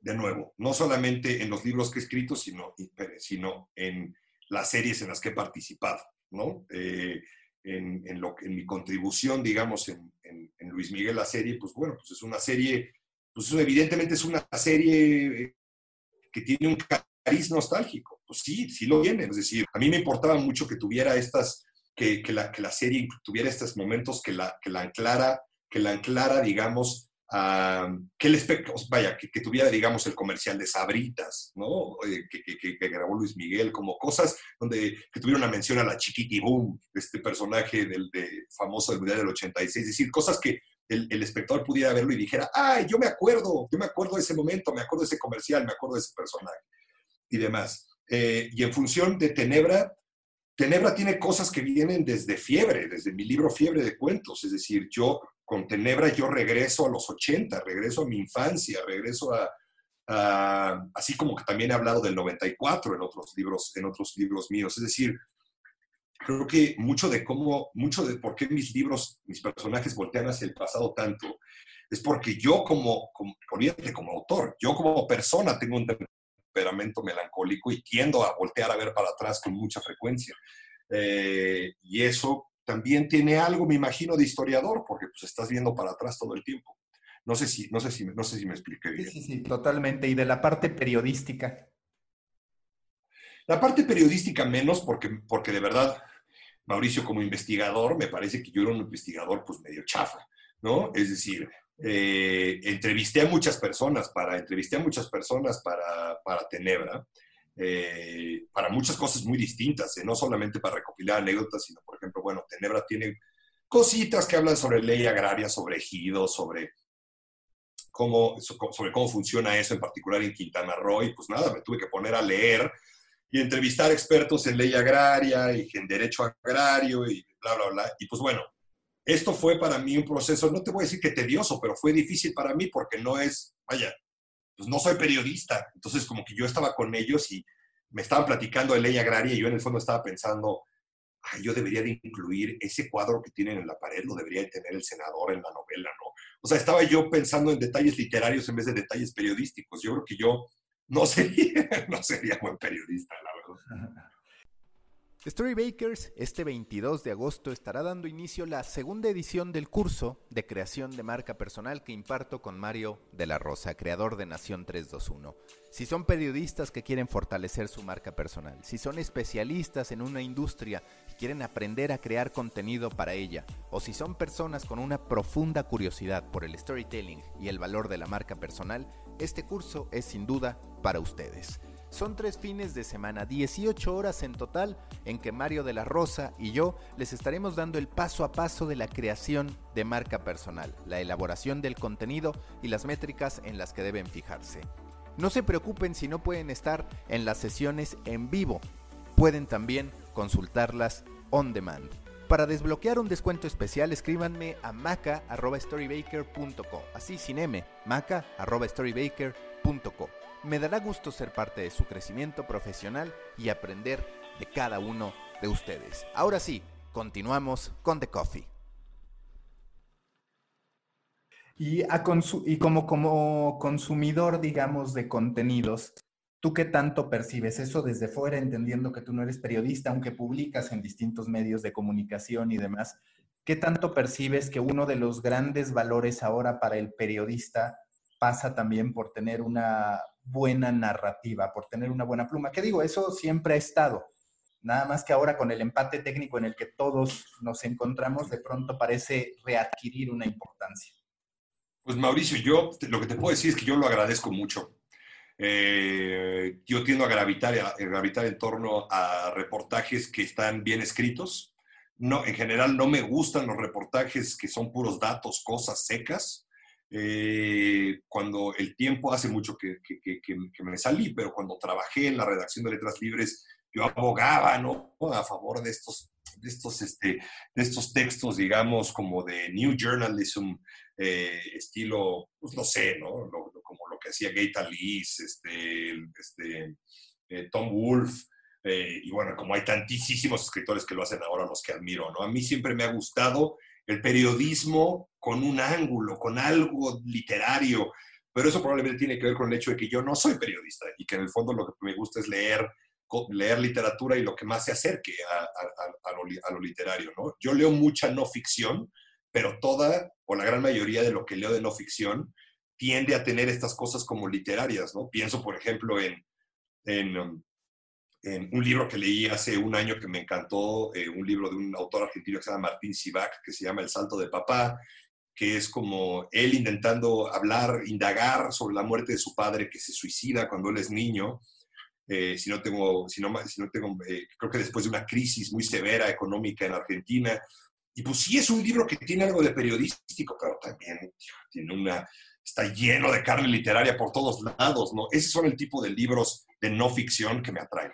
S1: de nuevo, no solamente en los libros que he escrito, sino, sino en las series en las que he participado. ¿no? Eh, en, lo, en mi contribución, digamos, en, Luis Miguel la serie, pues bueno, pues es una serie, pues evidentemente es una serie eh, que tiene un cariz nostálgico. Pues sí, sí lo tiene. Es decir, a mí me importaba mucho que tuviera estas, que, que, la, que la serie tuviera estos momentos que la, que la anclara, que la anclara, digamos, que el vaya, que, tuviera, digamos, el comercial de Sabritas, ¿no? Que, grabó Luis Miguel, como cosas donde que tuviera una mención a la Chiquitibum, este personaje del de, famoso del Mundial del 86, es decir, cosas que el, el, espectador pudiera verlo y dijera, ay, yo me acuerdo, yo me acuerdo de ese momento, me acuerdo de ese comercial, me acuerdo de ese personaje y demás. Eh, y en función de Tenebra, Tenebra tiene cosas que vienen desde Fiebre, desde mi libro Fiebre de Cuentos, es decir, yo con Tenebra yo regreso a los 80, regreso a mi infancia, regreso a, así como que también he hablado del 94 en otros libros, en otros libros míos. Es decir, creo que mucho de cómo, mucho de por qué mis libros, mis personajes voltean hacia el pasado tanto, es porque yo como, como, como autor, yo como persona tengo un temperamento melancólico y tiendo a voltear a ver para atrás con mucha frecuencia. Eh, y eso también tiene algo, me imagino, de historiador, porque pues estás viendo para atrás todo el tiempo. No sé si, no sé si, no sé si me expliqué bien.
S2: Sí, sí, totalmente. Y de la parte periodística.
S1: La parte periodística menos, porque, porque de verdad, Mauricio, como investigador, me parece que yo era un investigador pues medio chafa, ¿no? Es decir, eh, entrevisté a muchas personas para, entrevisté a muchas personas para, para Tenebra, eh, para muchas cosas muy distintas, ¿eh? no solamente para recopilar anécdotas, sino, por ejemplo, bueno, Tenebra tiene cositas que hablan sobre ley agraria, sobre ejidos, sobre cómo, sobre cómo funciona eso, en particular en Quintana Roo, y pues nada, me tuve que poner a leer y entrevistar expertos en ley agraria y en derecho agrario y bla, bla, bla. Y pues bueno, esto fue para mí un proceso, no te voy a decir que tedioso, pero fue difícil para mí porque no es, vaya, pues no soy periodista. Entonces, como que yo estaba con ellos y me estaban platicando de ley agraria y yo en el fondo estaba pensando, ay, yo debería de incluir ese cuadro que tienen en la pared, lo debería de tener el senador en la novela, ¿no? O sea, estaba yo pensando en detalles literarios en vez de detalles periodísticos. Yo creo que yo no sería, no sería buen periodista, la verdad.
S2: Storybakers este 22 de agosto estará dando inicio la segunda edición del curso de creación de marca personal que imparto con Mario de la Rosa, creador de Nación 321. Si son periodistas que quieren fortalecer su marca personal, si son especialistas en una industria y quieren aprender a crear contenido para ella, o si son personas con una profunda curiosidad por el storytelling y el valor de la marca personal, este curso es sin duda para ustedes. Son tres fines de semana, 18 horas en total, en que Mario de la Rosa y yo les estaremos dando el paso a paso de la creación de marca personal, la elaboración del contenido y las métricas en las que deben fijarse. No se preocupen si no pueden estar en las sesiones en vivo, pueden también consultarlas on demand. Para desbloquear un descuento especial, escríbanme a maca.storybaker.co, así sin M, maca.storybaker.co. Me dará gusto ser parte de su crecimiento profesional y aprender de cada uno de ustedes. Ahora sí, continuamos con The Coffee.
S4: Y, como, como consumidor, digamos, de contenidos, ¿tú qué tanto percibes eso desde fuera, entendiendo que tú no eres periodista, aunque publicas en distintos medios de comunicación y demás? ¿Qué tanto percibes que uno de los grandes valores ahora para el periodista pasa también por tener una buena narrativa, por tener una buena pluma. ¿Qué digo? Eso siempre ha estado. Nada más que ahora con el empate técnico en el que todos nos encontramos, de pronto parece readquirir una importancia.
S1: Pues Mauricio, yo lo que te puedo decir es que yo lo agradezco mucho. Eh, yo tiendo a gravitar, a gravitar en torno a reportajes que están bien escritos. No, en general no me gustan los reportajes que son puros datos, cosas secas. Eh, cuando el tiempo hace mucho que, me salí, pero cuando trabajé en la redacción de Letras Libres, yo abogaba ¿no? a favor de estos, de estos, este, de estos textos, digamos, como de New Journalism, eh, estilo, pues no sé, ¿no? como lo que hacía Gay Talese, este, este, eh, Tom Wolfe. y bueno, como hay tantísimos escritores que lo hacen ahora, los que admiro, ¿no? A mí siempre me ha gustado el periodismo con un ángulo, con algo literario, pero eso probablemente tiene que ver con el hecho de que yo no soy periodista y que en el fondo lo que me gusta es leer, leer literatura y lo que más se acerque a, lo, literario. ¿no? Yo leo mucha no ficción, pero toda o la gran mayoría de lo que leo de no ficción tiende a tener estas cosas como literarias. ¿no? Pienso, por ejemplo, en, en um, un libro que leí hace un año que me encantó, eh, un libro de un autor argentino que se llama Martín Sivac, que se llama El Salto de Papá, que es como él intentando hablar, indagar sobre la muerte de su padre que se suicida cuando él es niño. Eh, si no tengo, si no, si no tengo eh, creo que después de una crisis muy severa económica en Argentina. Y pues sí es un libro que tiene algo de periodístico, pero también tiene una, está lleno de carne literaria por todos lados, ¿no? Esos son el tipo de libros de no ficción que me atraen.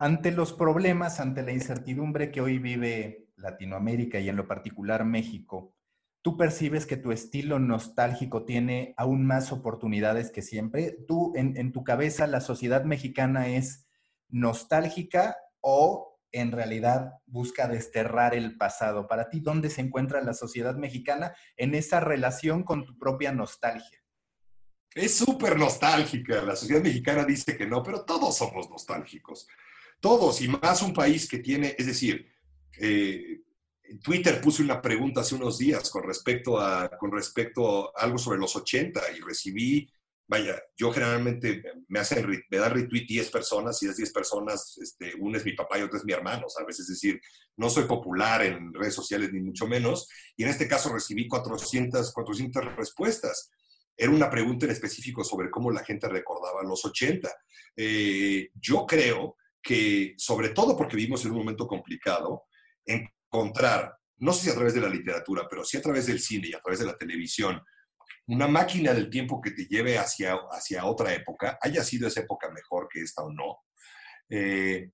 S4: Ante los problemas, ante la incertidumbre que hoy vive Latinoamérica y en lo particular México, ¿tú percibes que tu estilo nostálgico tiene aún más oportunidades que siempre? ¿Tú en, tu cabeza la sociedad mexicana es nostálgica o en realidad busca desterrar el pasado? Para ti, ¿dónde se encuentra la sociedad mexicana en esa relación con tu propia nostalgia?
S1: Es súper nostálgica. La sociedad mexicana dice que no, pero todos somos nostálgicos. Todos, y más un país que tiene, es decir, eh, Twitter puso una pregunta hace unos días con respecto, a, con respecto algo sobre los 80 y recibí, vaya, yo generalmente me, hacen, me dan retweet 10 personas y esas 10 personas, este, una es mi papá y otra es mi hermano, ¿sabes? Es decir, no soy popular en redes sociales ni mucho menos, y en este caso recibí 400, 400 respuestas. Era una pregunta en específico sobre cómo la gente recordaba los 80. Eh, yo creo que, sobre todo porque vivimos en un momento complicado, encontrar, no sé si a través de la literatura, pero sí a través del cine y a través de la televisión, una máquina del tiempo que te lleve hacia, hacia otra época, haya sido esa época mejor que esta o no, eh,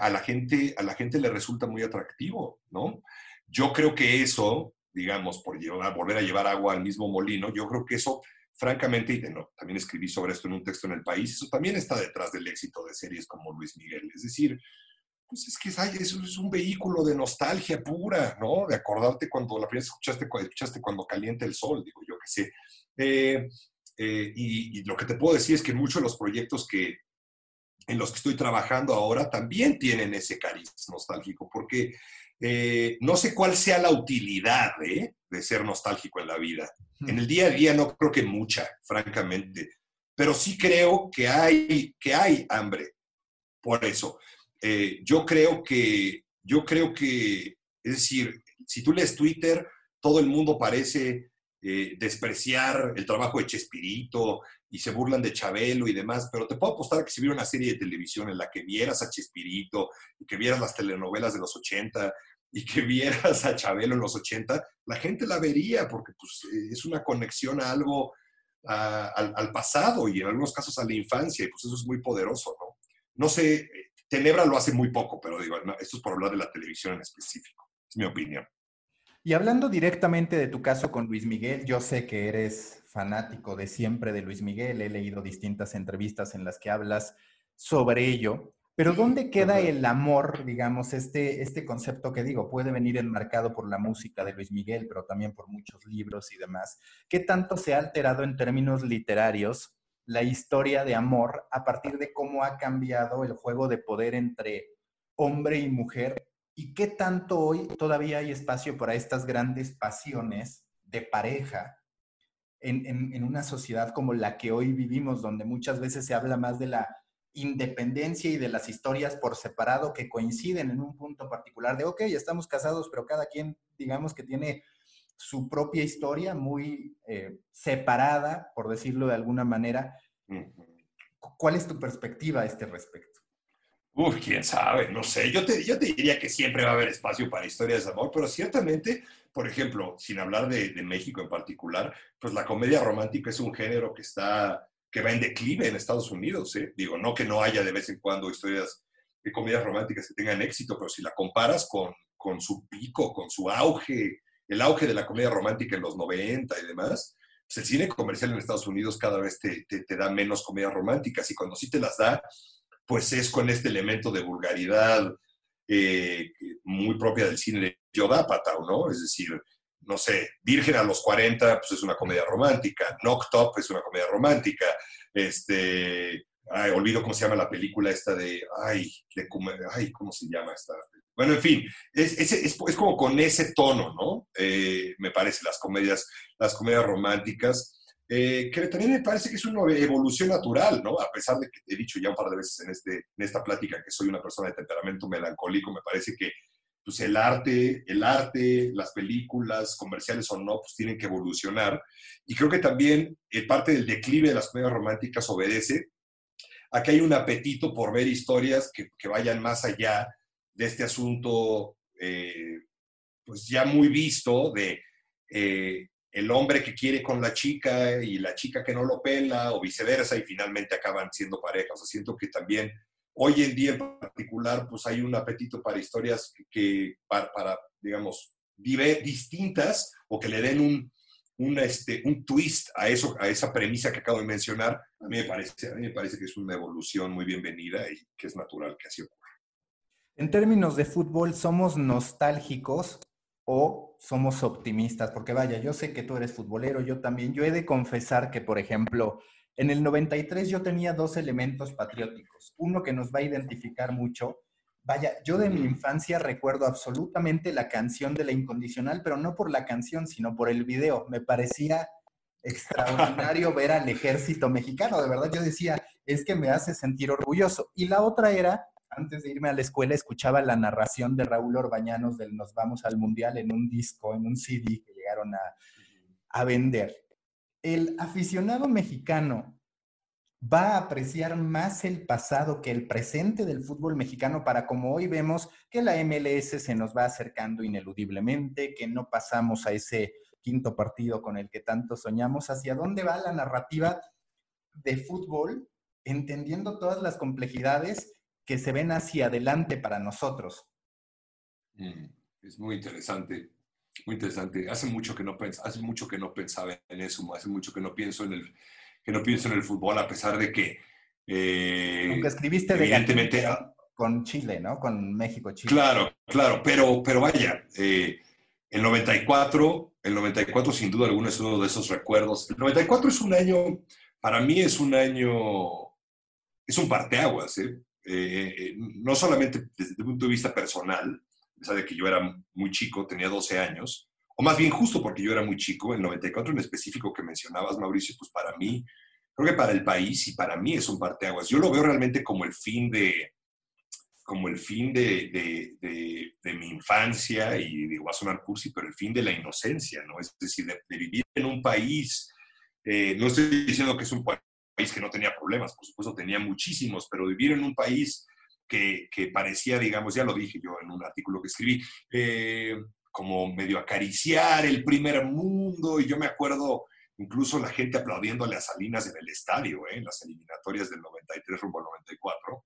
S1: a, la gente, a la gente le resulta muy atractivo, ¿no? Yo creo que eso, digamos, por llevar, volver a llevar agua al mismo molino, yo creo que eso francamente, y también escribí sobre esto en un texto en El País, eso también está detrás del éxito de series como Luis Miguel. Es decir, pues es que es un vehículo de nostalgia pura, ¿no? De acordarte cuando la primera vez escuchaste, escuchaste cuando calienta el sol, digo yo que sé. Eh, Eh, y, lo que te puedo decir es que muchos de los proyectos que, en los que estoy trabajando ahora también tienen ese cariz nostálgico, porque eh, no sé cuál sea la utilidad de ser nostálgico en la vida. En el día a día no creo que mucha, francamente, pero sí creo que hay, que hay hambre por eso. Eh, yo creo que, yo creo que, es decir, si tú lees Twitter, todo el mundo parece eh, despreciar el trabajo de Chespirito y se burlan de Chabelo y demás, pero te puedo apostar que si hubiera una serie de televisión en la que vieras a Chespirito y que vieras las telenovelas de los 80 y que vieras a Chabelo en los 80, la gente la vería porque pues, es una conexión a algo, al, pasado y en algunos casos a la infancia, y pues eso es muy poderoso, ¿no? No sé, Tenebra lo hace muy poco, pero digo, esto es por hablar de la televisión en específico, es mi opinión.
S2: Y hablando directamente de tu caso con Luis Miguel, yo sé que eres fanático de siempre de Luis Miguel, he leído distintas entrevistas en las que hablas sobre ello, pero ¿dónde queda el amor, digamos, este, este concepto que digo, puede venir enmarcado por la música de Luis Miguel, pero también por muchos libros y demás? ¿Qué tanto se ha alterado en términos literarios la historia de amor a partir de cómo ha cambiado el juego de poder entre hombre y mujer ¿Y qué tanto hoy todavía hay espacio para estas grandes pasiones de pareja en, una sociedad como la que hoy vivimos, donde muchas veces se habla más de la independencia y de las historias por separado que coinciden en un punto particular de, ok, estamos casados, pero cada quien, digamos que tiene su propia historia muy eh, separada, por decirlo de alguna manera. ¿Cuál es tu perspectiva a este respecto?
S1: Uf, quién sabe, no sé. Yo te, yo te diría que siempre va a haber espacio para historias de amor, pero ciertamente, por ejemplo, sin hablar de, México en particular, pues la comedia romántica es un género que está, que va en declive en Estados Unidos. ¿eh? Digo, no que no haya de vez en cuando historias de comedias románticas que tengan éxito, pero si la comparas con, con su pico, con su auge, el auge de la comedia romántica en los 90 y demás, pues el cine comercial en Estados Unidos cada vez te, te, da menos comedias románticas y cuando sí te las da, pues es con este elemento de vulgaridad eh, muy propia del cine de Yodápata, ¿no? Es decir, no sé, Virgen a los 40, pues es una comedia romántica, Knocked Up es una comedia romántica, este, olvido cómo se llama la película esta de, ay, ay ¿cómo se llama esta? Bueno, en fin, es, es, es, como con ese tono, ¿no? Eh, me parece, las comedias, las comedias románticas. Eh, que también me parece que es una evolución natural, ¿no? A pesar de que he dicho ya un par de veces en, este, en esta plática que soy una persona de temperamento melancólico, me parece que pues, el arte, el arte, las películas, comerciales o no, pues tienen que evolucionar. Y creo que también eh, parte del declive de las comedias románticas obedece a que hay un apetito por ver historias que, que vayan más allá de este asunto, eh, pues ya muy visto de el hombre que quiere con la chica y la chica que no lo pela o viceversa y finalmente acaban siendo parejas. O sea, siento que también hoy en día en particular pues hay un apetito para historias que, para, digamos, distintas o que le den un, un, este, un twist a, eso, a esa premisa que acabo de mencionar, a mí, me parece, a mí me parece que es una evolución muy bienvenida y que es natural que así ocurra.
S2: En términos de fútbol, somos nostálgicos o somos optimistas, porque vaya, yo sé que tú eres futbolero, yo también, yo he de confesar que, por ejemplo, en el 93 yo tenía dos elementos patrióticos, uno que nos va a identificar mucho, vaya, yo de mi infancia recuerdo absolutamente la canción de la incondicional, pero no por la canción, sino por el video, me parecía extraordinario ver al ejército mexicano, de verdad yo decía, es que me hace sentir orgulloso, y la otra era antes de irme a la escuela escuchaba la narración de Raúl Orbañanos del Nos vamos al Mundial en un disco, en un CD que llegaron a, a vender. El aficionado mexicano va a apreciar más el pasado que el presente del fútbol mexicano para como hoy vemos que la MLS se nos va acercando ineludiblemente, que no pasamos a ese quinto partido con el que tanto soñamos, hacia dónde va la narrativa de fútbol, entendiendo todas las complejidades que se ven hacia adelante para nosotros.
S1: Mm, es muy interesante, muy interesante. Hace mucho que no hace mucho que no pensaba en eso, hace mucho que no pienso en el que no pienso en el fútbol a pesar de que
S2: eh, Aunque escribiste
S1: evidentemente
S2: con Chile, ¿no? Con México, Chile.
S1: Claro, claro, pero pero vaya, eh, el 94 El 94 sin duda alguna es uno de esos recuerdos. El 94 es un año, para mí es un año, es un parteaguas, ¿eh? Eh, eh, no solamente desde el punto de vista personal, de que yo era muy chico, tenía 12 años, o más bien justo porque yo era muy chico, el 94 en específico que mencionabas, Mauricio, pues para mí, creo que para el país y para mí es un parteaguas. Yo lo veo realmente como el fin de, como el fin de, de, mi infancia, y digo, va a sonar cursi, pero el fin de la inocencia, ¿no? Es decir, de, vivir en un país, eh, no estoy diciendo que es un país que no tenía problemas, por supuesto tenía muchísimos, pero vivir en un país que, parecía, digamos, ya lo dije yo en un artículo que escribí, eh, como medio acariciar el primer mundo, y yo me acuerdo incluso la gente aplaudiéndole a Salinas en el estadio, ¿eh? en las eliminatorias del 93 rumbo al 94.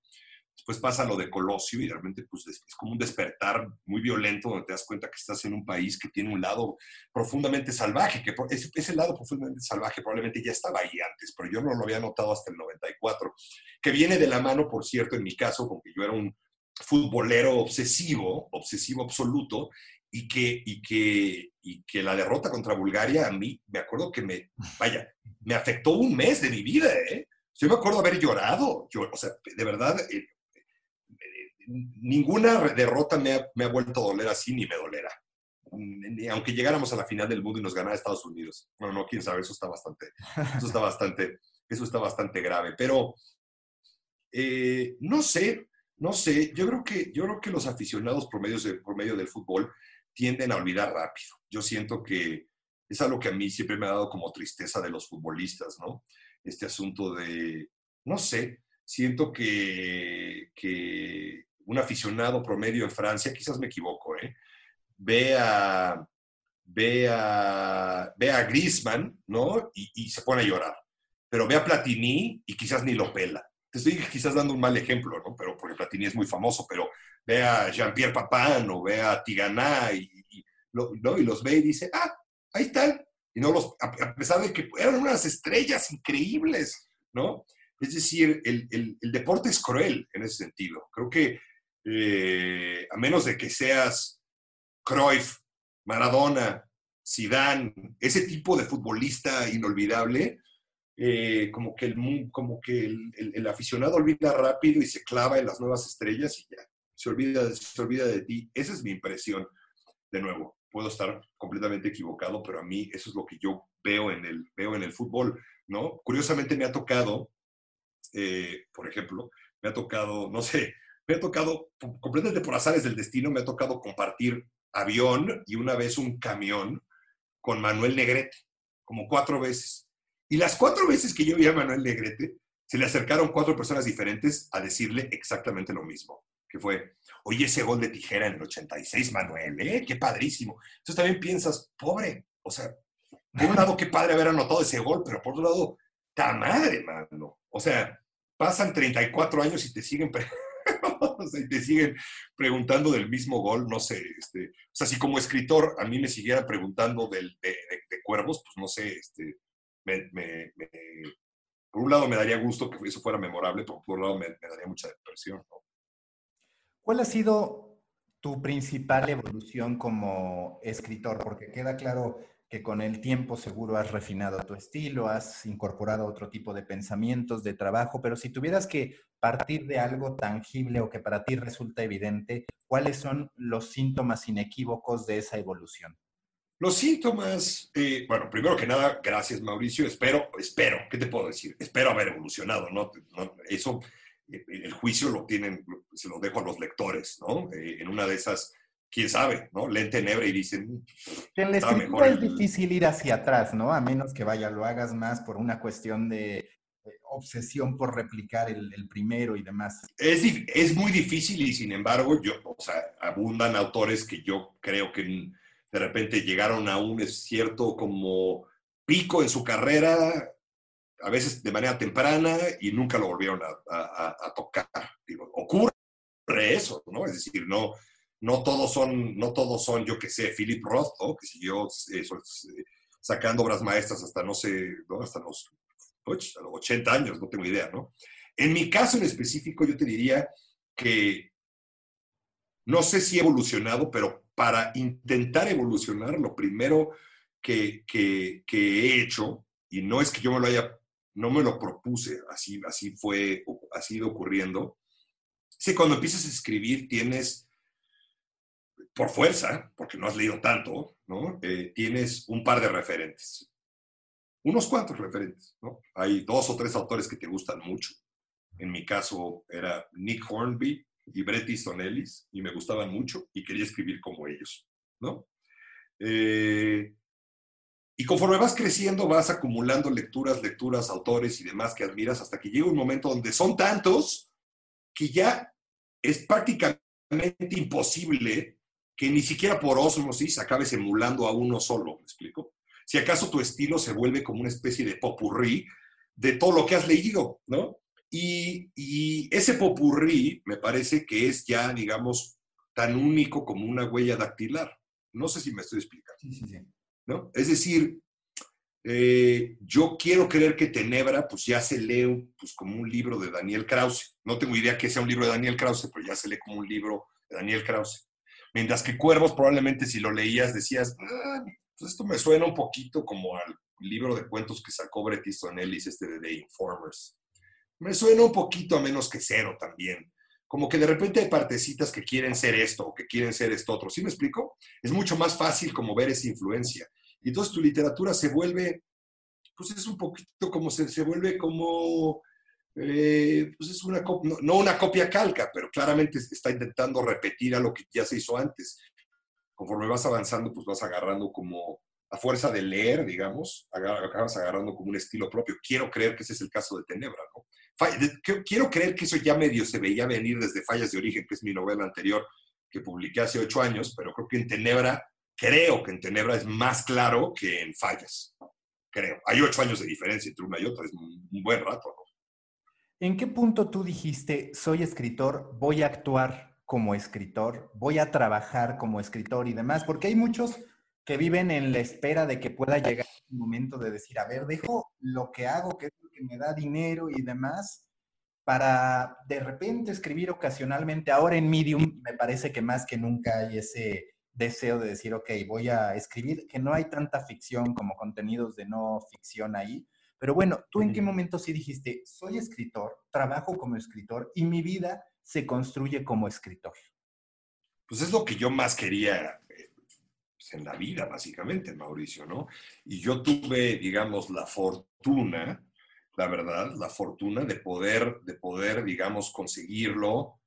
S1: Después pasa lo de Colosio y realmente pues, es como un despertar muy violento donde te das cuenta que estás en un país que tiene un lado profundamente salvaje, que ese, ese lado profundamente salvaje probablemente ya estaba ahí antes, pero yo no lo había notado hasta el 94, que viene de la mano, por cierto, en mi caso, porque yo era un futbolero obsesivo, obsesivo absoluto, y que, y que, y que la derrota contra Bulgaria a mí, me acuerdo que me, vaya, me afectó un mes de mi vida, ¿eh? Yo me acuerdo haber llorado, yo, o sea, de verdad, eh, ninguna derrota me ha, vuelto a doler así ni me dolerá. Aunque llegáramos a la final del mundo y nos ganara Estados Unidos. Bueno, no, quién sabe, eso está bastante, eso está bastante, eso está bastante grave. Pero eh, no sé, no sé, yo creo que, yo creo que los aficionados por medio, por medio del fútbol tienden a olvidar rápido. Yo siento que es algo que a mí siempre me ha dado como tristeza de los futbolistas, ¿no? Este asunto de, no sé, siento que un aficionado promedio en Francia, quizás me equivoco, ¿eh? ve a, a, Griezmann, ¿no? Y, se pone a llorar. Pero ve a Platini y quizás ni lo pela. Te estoy quizás dando un mal ejemplo, ¿no? Pero porque Platini es muy famoso, pero ve a Jean-Pierre Papin o ve a Tigana y, y, ¿no? y los ve y dice, ah, ahí están. Y no los, a pesar de que eran unas estrellas increíbles, ¿no? Es decir, el, el, el deporte es cruel en ese sentido. Creo que eh, a menos de que seas Cruyff, Maradona, Zidane, ese tipo de futbolista inolvidable, eh, como que, el, como que el, aficionado olvida rápido y se clava en las nuevas estrellas y ya, se olvida, se olvida de ti. Esa es mi impresión. De nuevo, puedo estar completamente equivocado, pero a mí eso es lo que yo veo en el, veo en el fútbol, ¿no? Curiosamente me ha tocado, eh, por ejemplo, me ha tocado, no sé, me ha tocado, completamente por azares del destino, me ha tocado compartir avión y una vez un camión con Manuel Negrete, como cuatro veces. Y las cuatro veces que yo vi a Manuel Negrete, se le acercaron cuatro personas diferentes a decirle exactamente lo mismo, que fue, oye, ese gol de tijera en el 86, Manuel, ¿eh? Qué padrísimo. Entonces también piensas, pobre, o sea, de un lado, qué padre haber anotado ese gol, pero por otro lado, ta madre, mano. O sea, pasan 34 años y te siguen y te siguen preguntando del mismo gol, no sé, este, o sea, si como escritor a mí me siguiera preguntando del, de, cuervos, pues no sé, este, por un lado me daría gusto que eso fuera memorable, pero por otro lado me, daría mucha depresión.
S4: ¿Cuál ha sido tu principal evolución como escritor? Porque queda claro que con el tiempo seguro has refinado tu estilo, has incorporado otro tipo de pensamientos, de trabajo, pero si tuvieras que partir de algo tangible o que para ti resulta evidente, ¿cuáles son los síntomas inequívocos de esa evolución?
S1: Los síntomas, eh, bueno, primero que nada, gracias Mauricio, espero, espero, ¿qué te puedo decir? Espero haber evolucionado, ¿no? eso, eh, el juicio lo tienen, se lo dejo a los lectores, ¿no? Eh, en una de esas quién sabe, ¿no? Leen Tenebre y dicen.
S4: En la escritura es difícil ir hacia atrás, ¿no? A menos que vaya, lo hagas más por una cuestión de obsesión por replicar el, el primero y demás.
S1: Es, es, muy difícil y sin embargo, yo, o sea, abundan autores que yo creo que de repente llegaron a un cierto como pico en su carrera, a veces de manera temprana y nunca lo volvieron a, a, a tocar. Digo, ocurre eso, ¿no? Es decir, no, no todos son, no todos son, yo que sé, Philip Roth, ¿no? que siguió eh, sacando obras maestras hasta, no sé, hasta los, 80 años, no tengo idea, ¿no? En mi caso en específico, yo te diría que no sé si he evolucionado, pero para intentar evolucionar, lo primero que, que, he hecho, y no es que yo me lo haya, no me lo propuse, así, así fue, ha ido ocurriendo, Sí, cuando empiezas a escribir tienes, por fuerza, porque no has leído tanto, ¿no? Eh, tienes un par de referentes. Unos cuantos referentes, ¿no? Hay dos o tres autores que te gustan mucho. En mi caso era Nick Hornby y Bret Easton Ellis, y me gustaban mucho y quería escribir como ellos, ¿no? Eh, y conforme vas creciendo, vas acumulando lecturas, lecturas, autores y demás que admiras hasta que llega un momento donde son tantos que ya es prácticamente imposible que ni siquiera por osmosis acabes emulando a uno solo, ¿me explico? Si acaso tu estilo se vuelve como una especie de popurrí de todo lo que has leído, ¿no? Y, y ese popurrí me parece que es ya, digamos, tan único como una huella dactilar. No sé si me estoy explicando. Sí, sí, sí. ¿no? Es decir, eh, yo quiero creer que Tenebra, pues ya se lee pues, como un libro de Daniel Krause. No tengo idea que sea un libro de Daniel Krause, pero ya se lee como un libro de Daniel Krause. Mientras que Cuervos, probablemente si lo leías decías, ah, pues esto me suena un poquito como al libro de cuentos que sacó Bret Ellis, este de The Informers. Me suena un poquito a menos que cero también. Como que de repente hay partecitas que quieren ser esto o que quieren ser esto otro. ¿Sí me explico? Es mucho más fácil como ver esa influencia. Y entonces tu literatura se vuelve, pues es un poquito como se, se vuelve como, eh, pues es una no, no, una copia calca, pero claramente está intentando repetir a lo que ya se hizo antes. Conforme vas avanzando, pues vas agarrando como a fuerza de leer, digamos, acabas agarrando como un estilo propio. Quiero creer que ese es el caso de Tenebra, ¿no? Quiero creer que eso ya medio se veía venir desde Fallas de Origen, que es mi novela anterior que publiqué hace ocho años, pero creo que en Tenebra Creo que en Tenebra es más claro que en Fallas. Creo. Hay ocho años de diferencia entre una y otra, es un, buen rato.
S4: ¿En qué punto tú dijiste, soy escritor, voy a actuar como escritor, voy a trabajar como escritor y demás? Porque hay muchos que viven en la espera de que pueda llegar un momento de decir, a ver, dejo lo que hago, que es lo que me da dinero y demás, para de repente escribir ocasionalmente. Ahora en Medium me parece que más que nunca hay ese deseo de decir, ok, voy a escribir, que no hay tanta ficción como contenidos de no ficción ahí. Pero bueno, ¿tú en qué momento sí dijiste, soy escritor, trabajo como escritor y mi vida se construye como escritor?
S1: Pues es lo que yo más quería eh, pues, en la vida, básicamente, Mauricio, ¿no? Y yo tuve, digamos, la fortuna, la verdad, la fortuna de poder, de poder, digamos, conseguirlo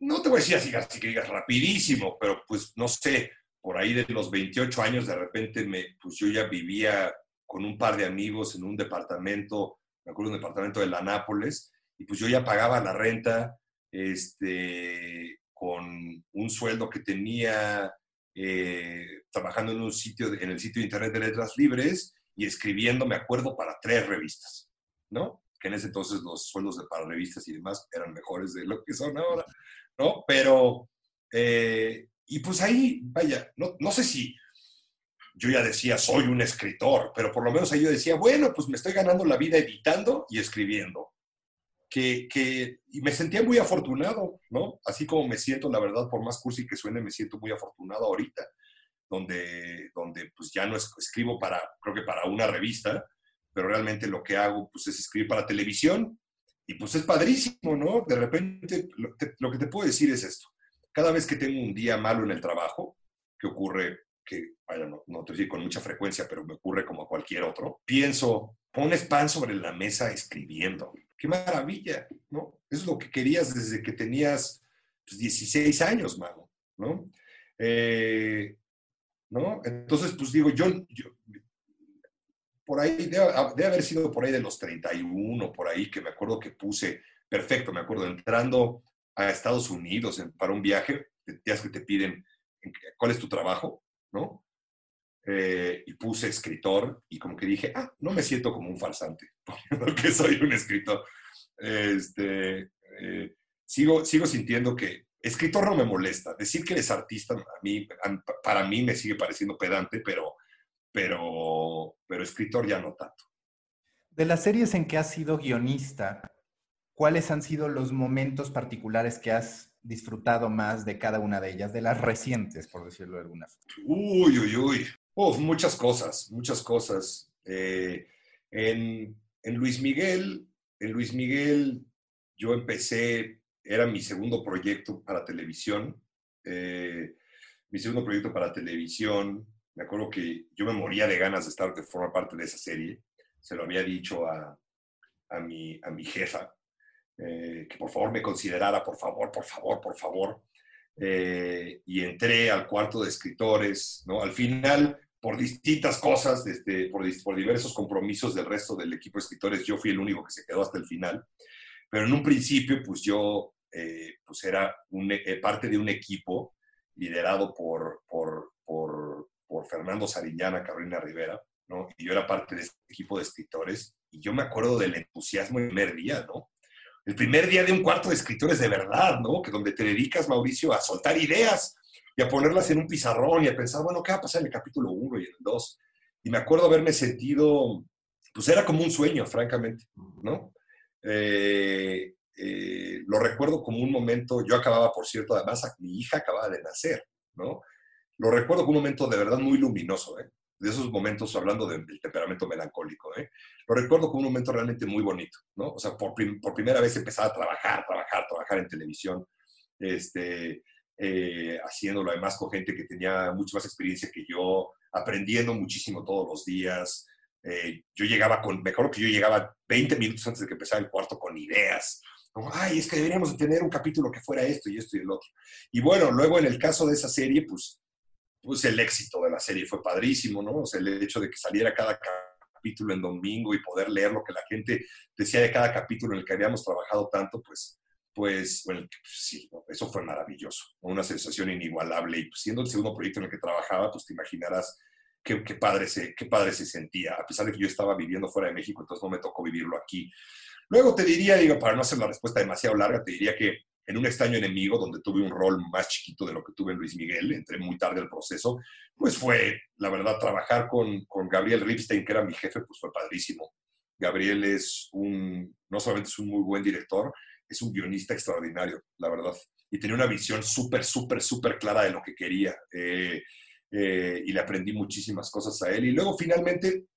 S1: no te voy a decir así, así que digas rapidísimo, pero pues no sé, por ahí de los 28 años de repente me, pues yo ya vivía con un par de amigos en un departamento, me acuerdo un departamento de la Nápoles, y pues yo ya pagaba la renta este, con un sueldo que tenía eh, trabajando en un sitio, en el sitio de internet de letras libres y escribiendo, me acuerdo, para tres revistas, ¿no? que en ese entonces los sueldos de para revistas y demás eran mejores de lo que son ahora, ¿no? Pero, eh, y pues ahí, vaya, no, no sé si yo ya decía, soy un escritor, pero por lo menos ahí yo decía, bueno, pues me estoy ganando la vida editando y escribiendo. Que, que, y me sentía muy afortunado, ¿no? Así como me siento, la verdad, por más cursi que suene, me siento muy afortunado ahorita, donde, donde pues ya no escribo para, creo que para una revista, pero realmente lo que hago pues, es escribir para televisión y pues es padrísimo, ¿no? De repente, lo, que te puedo decir es esto. Cada vez que tengo un día malo en el trabajo, que ocurre, que, vaya, no, no te decir con mucha frecuencia, pero me ocurre como a cualquier otro, pienso, pones pan sobre la mesa escribiendo. ¡Qué maravilla! ¿no? Eso es lo que querías desde que tenías 16 pues, años, mano, ¿no? Eh, ¿no? Entonces, pues digo, yo, yo, por ahí, debe, haber sido por ahí de los 31, por ahí, que me acuerdo que puse, perfecto, me acuerdo, entrando a Estados Unidos para un viaje, días que te piden cuál es tu trabajo, ¿no? Eh, y puse escritor y como que dije, ah, no me siento como un farsante, porque soy un escritor. Este, eh, sigo, sigo sintiendo que escritor no me molesta. Decir que eres artista, a mí, para mí me sigue pareciendo pedante, pero pero, pero escritor ya no tanto.
S4: De las series en que has sido guionista, ¿cuáles han sido los momentos particulares que has disfrutado más de cada una de ellas, de las recientes, por decirlo de alguna
S1: forma? Uy, uy, uy. muchas cosas, muchas cosas. Eh, en, Luis Miguel, en Luis Miguel yo empecé, era mi segundo proyecto para televisión. Eh, mi segundo proyecto para televisión. Me acuerdo que yo me moría de ganas de estar, de formar parte de esa serie. Se lo había dicho a, a, mi, a mi jefa, eh, que por favor me considerara, por favor, por favor, por favor. Eh, y entré al cuarto de escritores, ¿no? Al final, por distintas cosas, desde, por, por, diversos compromisos del resto del equipo de escritores, yo fui el único que se quedó hasta el final. Pero en un principio, pues yo eh, pues era un, parte de un equipo liderado por, por, por, por Fernando Sariñana, Carolina Rivera, ¿no? Y yo era parte de este equipo de escritores y yo me acuerdo del entusiasmo el primer día, ¿no? El primer día de un cuarto de escritores de verdad, ¿no? Que donde te dedicas, Mauricio, a soltar ideas y a ponerlas en un pizarrón y a pensar, bueno, ¿qué va a pasar en el capítulo 1 y en el 2? Y me acuerdo haberme sentido, pues era como un sueño, francamente, ¿no? Eh, eh, lo recuerdo como un momento, yo acababa, por cierto, además, mi hija acababa de nacer, ¿no? Lo recuerdo como un momento de verdad muy luminoso, ¿eh? De esos momentos, hablando del temperamento melancólico, ¿eh? lo recuerdo como un momento realmente muy bonito, ¿no? O sea, por, por primera vez empezaba a trabajar, trabajar, trabajar en televisión, este, eh, haciéndolo además con gente que tenía mucha más experiencia que yo, aprendiendo muchísimo todos los días. Eh, yo llegaba con, mejor que yo llegaba 20 minutos antes de que empezara el cuarto con ideas, como, ay, es que deberíamos tener un capítulo que fuera esto y esto y el otro. Y bueno, luego en el caso de esa serie, pues pues el éxito de la serie fue padrísimo, ¿no? O sea, el hecho de que saliera cada capítulo en domingo y poder leer lo que la gente decía de cada capítulo en el que habíamos trabajado tanto, pues, pues, bueno, pues sí, eso fue maravilloso, una sensación inigualable. Y pues, siendo el segundo proyecto en el que trabajaba, pues te imaginarás qué, qué, padre se, qué padre se sentía, a pesar de que yo estaba viviendo fuera de México, entonces no me tocó vivirlo aquí. Luego te diría, digo, para no hacer la respuesta demasiado larga, te diría que en Un extraño enemigo, donde tuve un rol más chiquito de lo que tuve en Luis Miguel, entré muy tarde al proceso, pues fue, la verdad, trabajar con, con Gabriel Ripstein, que era mi jefe, pues fue padrísimo. Gabriel es un, no solamente es un muy buen director, es un guionista extraordinario, la verdad. Y tenía una visión súper, súper, súper clara de lo que quería. Eh, eh, y le aprendí muchísimas cosas a él. Y luego finalmente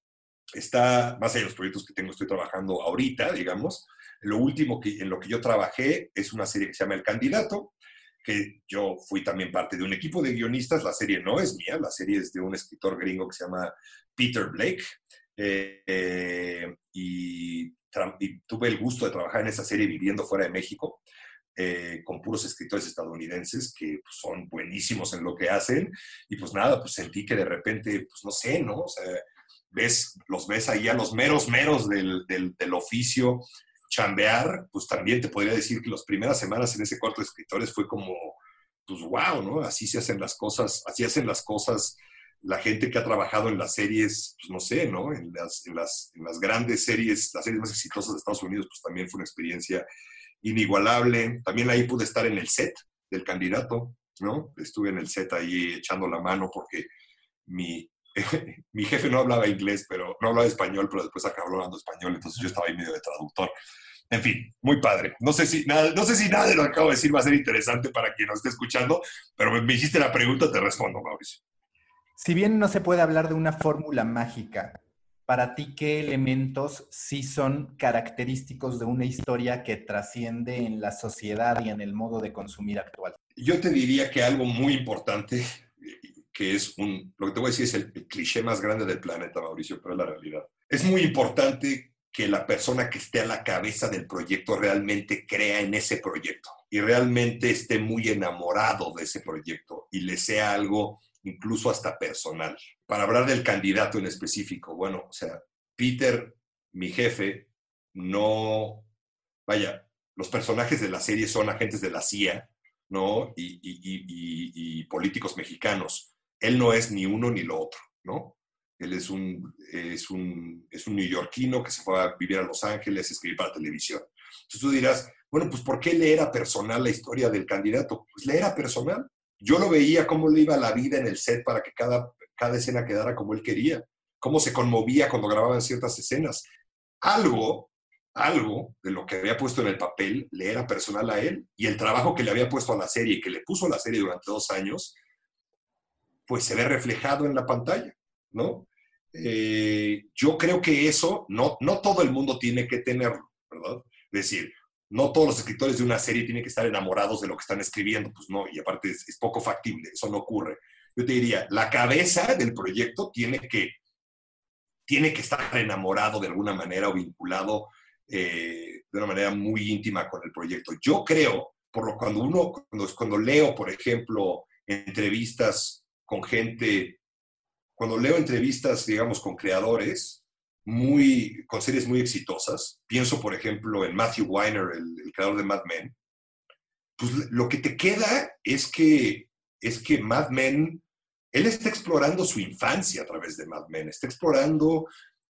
S1: está, más allá de los proyectos que tengo, estoy trabajando ahorita, digamos, lo último que, en lo que yo trabajé es una serie que se llama El Candidato, que yo fui también parte de un equipo de guionistas. La serie no es mía, la serie es de un escritor gringo que se llama Peter Blake. Eh, eh, y, tuve el gusto de trabajar en esa serie viviendo fuera de México. Eh, con puros escritores estadounidenses que pues, son buenísimos en lo que hacen. Y pues nada, pues sentí que de repente, pues no sé, ¿no? O sea, ves, los ves ahí a los meros meros del, del, del oficio, chambear, pues también te podría decir que las primeras semanas en ese cuarto de escritores fue como, pues wow, ¿no? Así se hacen las cosas, así hacen las cosas la gente que ha trabajado en las series, pues no sé, ¿no? En las, en las, en las grandes series, las series más exitosas de Estados Unidos, pues también fue una experiencia inigualable. También ahí pude estar en el set del candidato, ¿no? Estuve en el set ahí echando la mano porque mi, mi jefe no hablaba inglés, pero no hablaba español, pero después acabó hablando español, entonces yo estaba ahí medio de traductor. En fin, muy padre. No sé si nada, no sé si nada de lo que acabo de decir va a ser interesante para quien nos esté escuchando, pero me, hiciste la pregunta, te respondo, Mauricio.
S4: Si bien no se puede hablar de una fórmula mágica, para ti, ¿qué elementos sí son característicos de una historia que trasciende en la sociedad y en el modo de consumir actual?
S1: Yo te diría que algo muy importante que es un, lo que te voy a decir es el, cliché más grande del planeta, Mauricio, pero es la realidad. Es muy importante que la persona que esté a la cabeza del proyecto realmente crea en ese proyecto y realmente esté muy enamorado de ese proyecto y le sea algo incluso hasta personal. Para hablar del candidato en específico, bueno, o sea, Peter, mi jefe, no, vaya, los personajes de la serie son agentes de la CIA, ¿no? Y, y políticos mexicanos él no es ni uno ni lo otro, ¿no? Él es un, es un, es un neoyorquino que se fue a vivir a Los Ángeles a escribir para televisión. Entonces tú dirás, bueno, pues ¿por qué le era personal la historia del candidato? Pues le era personal. Yo lo veía cómo le iba la vida en el set para que cada, cada escena quedara como él quería, cómo se conmovía cuando grababan ciertas escenas. Algo, algo de lo que había puesto en el papel le era personal a él y el trabajo que le había puesto a la serie que le puso a la serie durante dos años pues se ve reflejado en la pantalla. ¿no? Eh, yo creo que eso, no, no todo el mundo tiene que tenerlo, ¿verdad? Es decir, no todos los escritores de una serie tienen que estar enamorados de lo que están escribiendo, pues no, y aparte es, es poco factible, eso no ocurre. Yo te diría, la cabeza del proyecto tiene que, tiene que estar enamorado de alguna manera o vinculado eh, de una manera muy íntima con el proyecto. Yo creo, por lo cuando uno, cuando, cuando leo, por ejemplo, entrevistas con gente, cuando leo entrevistas, digamos, con creadores, muy, con series muy exitosas, pienso, por ejemplo, en Matthew Weiner, el, creador de Mad Men, pues lo que te queda es que, es que Mad Men, él está explorando su infancia a través de Mad Men, está explorando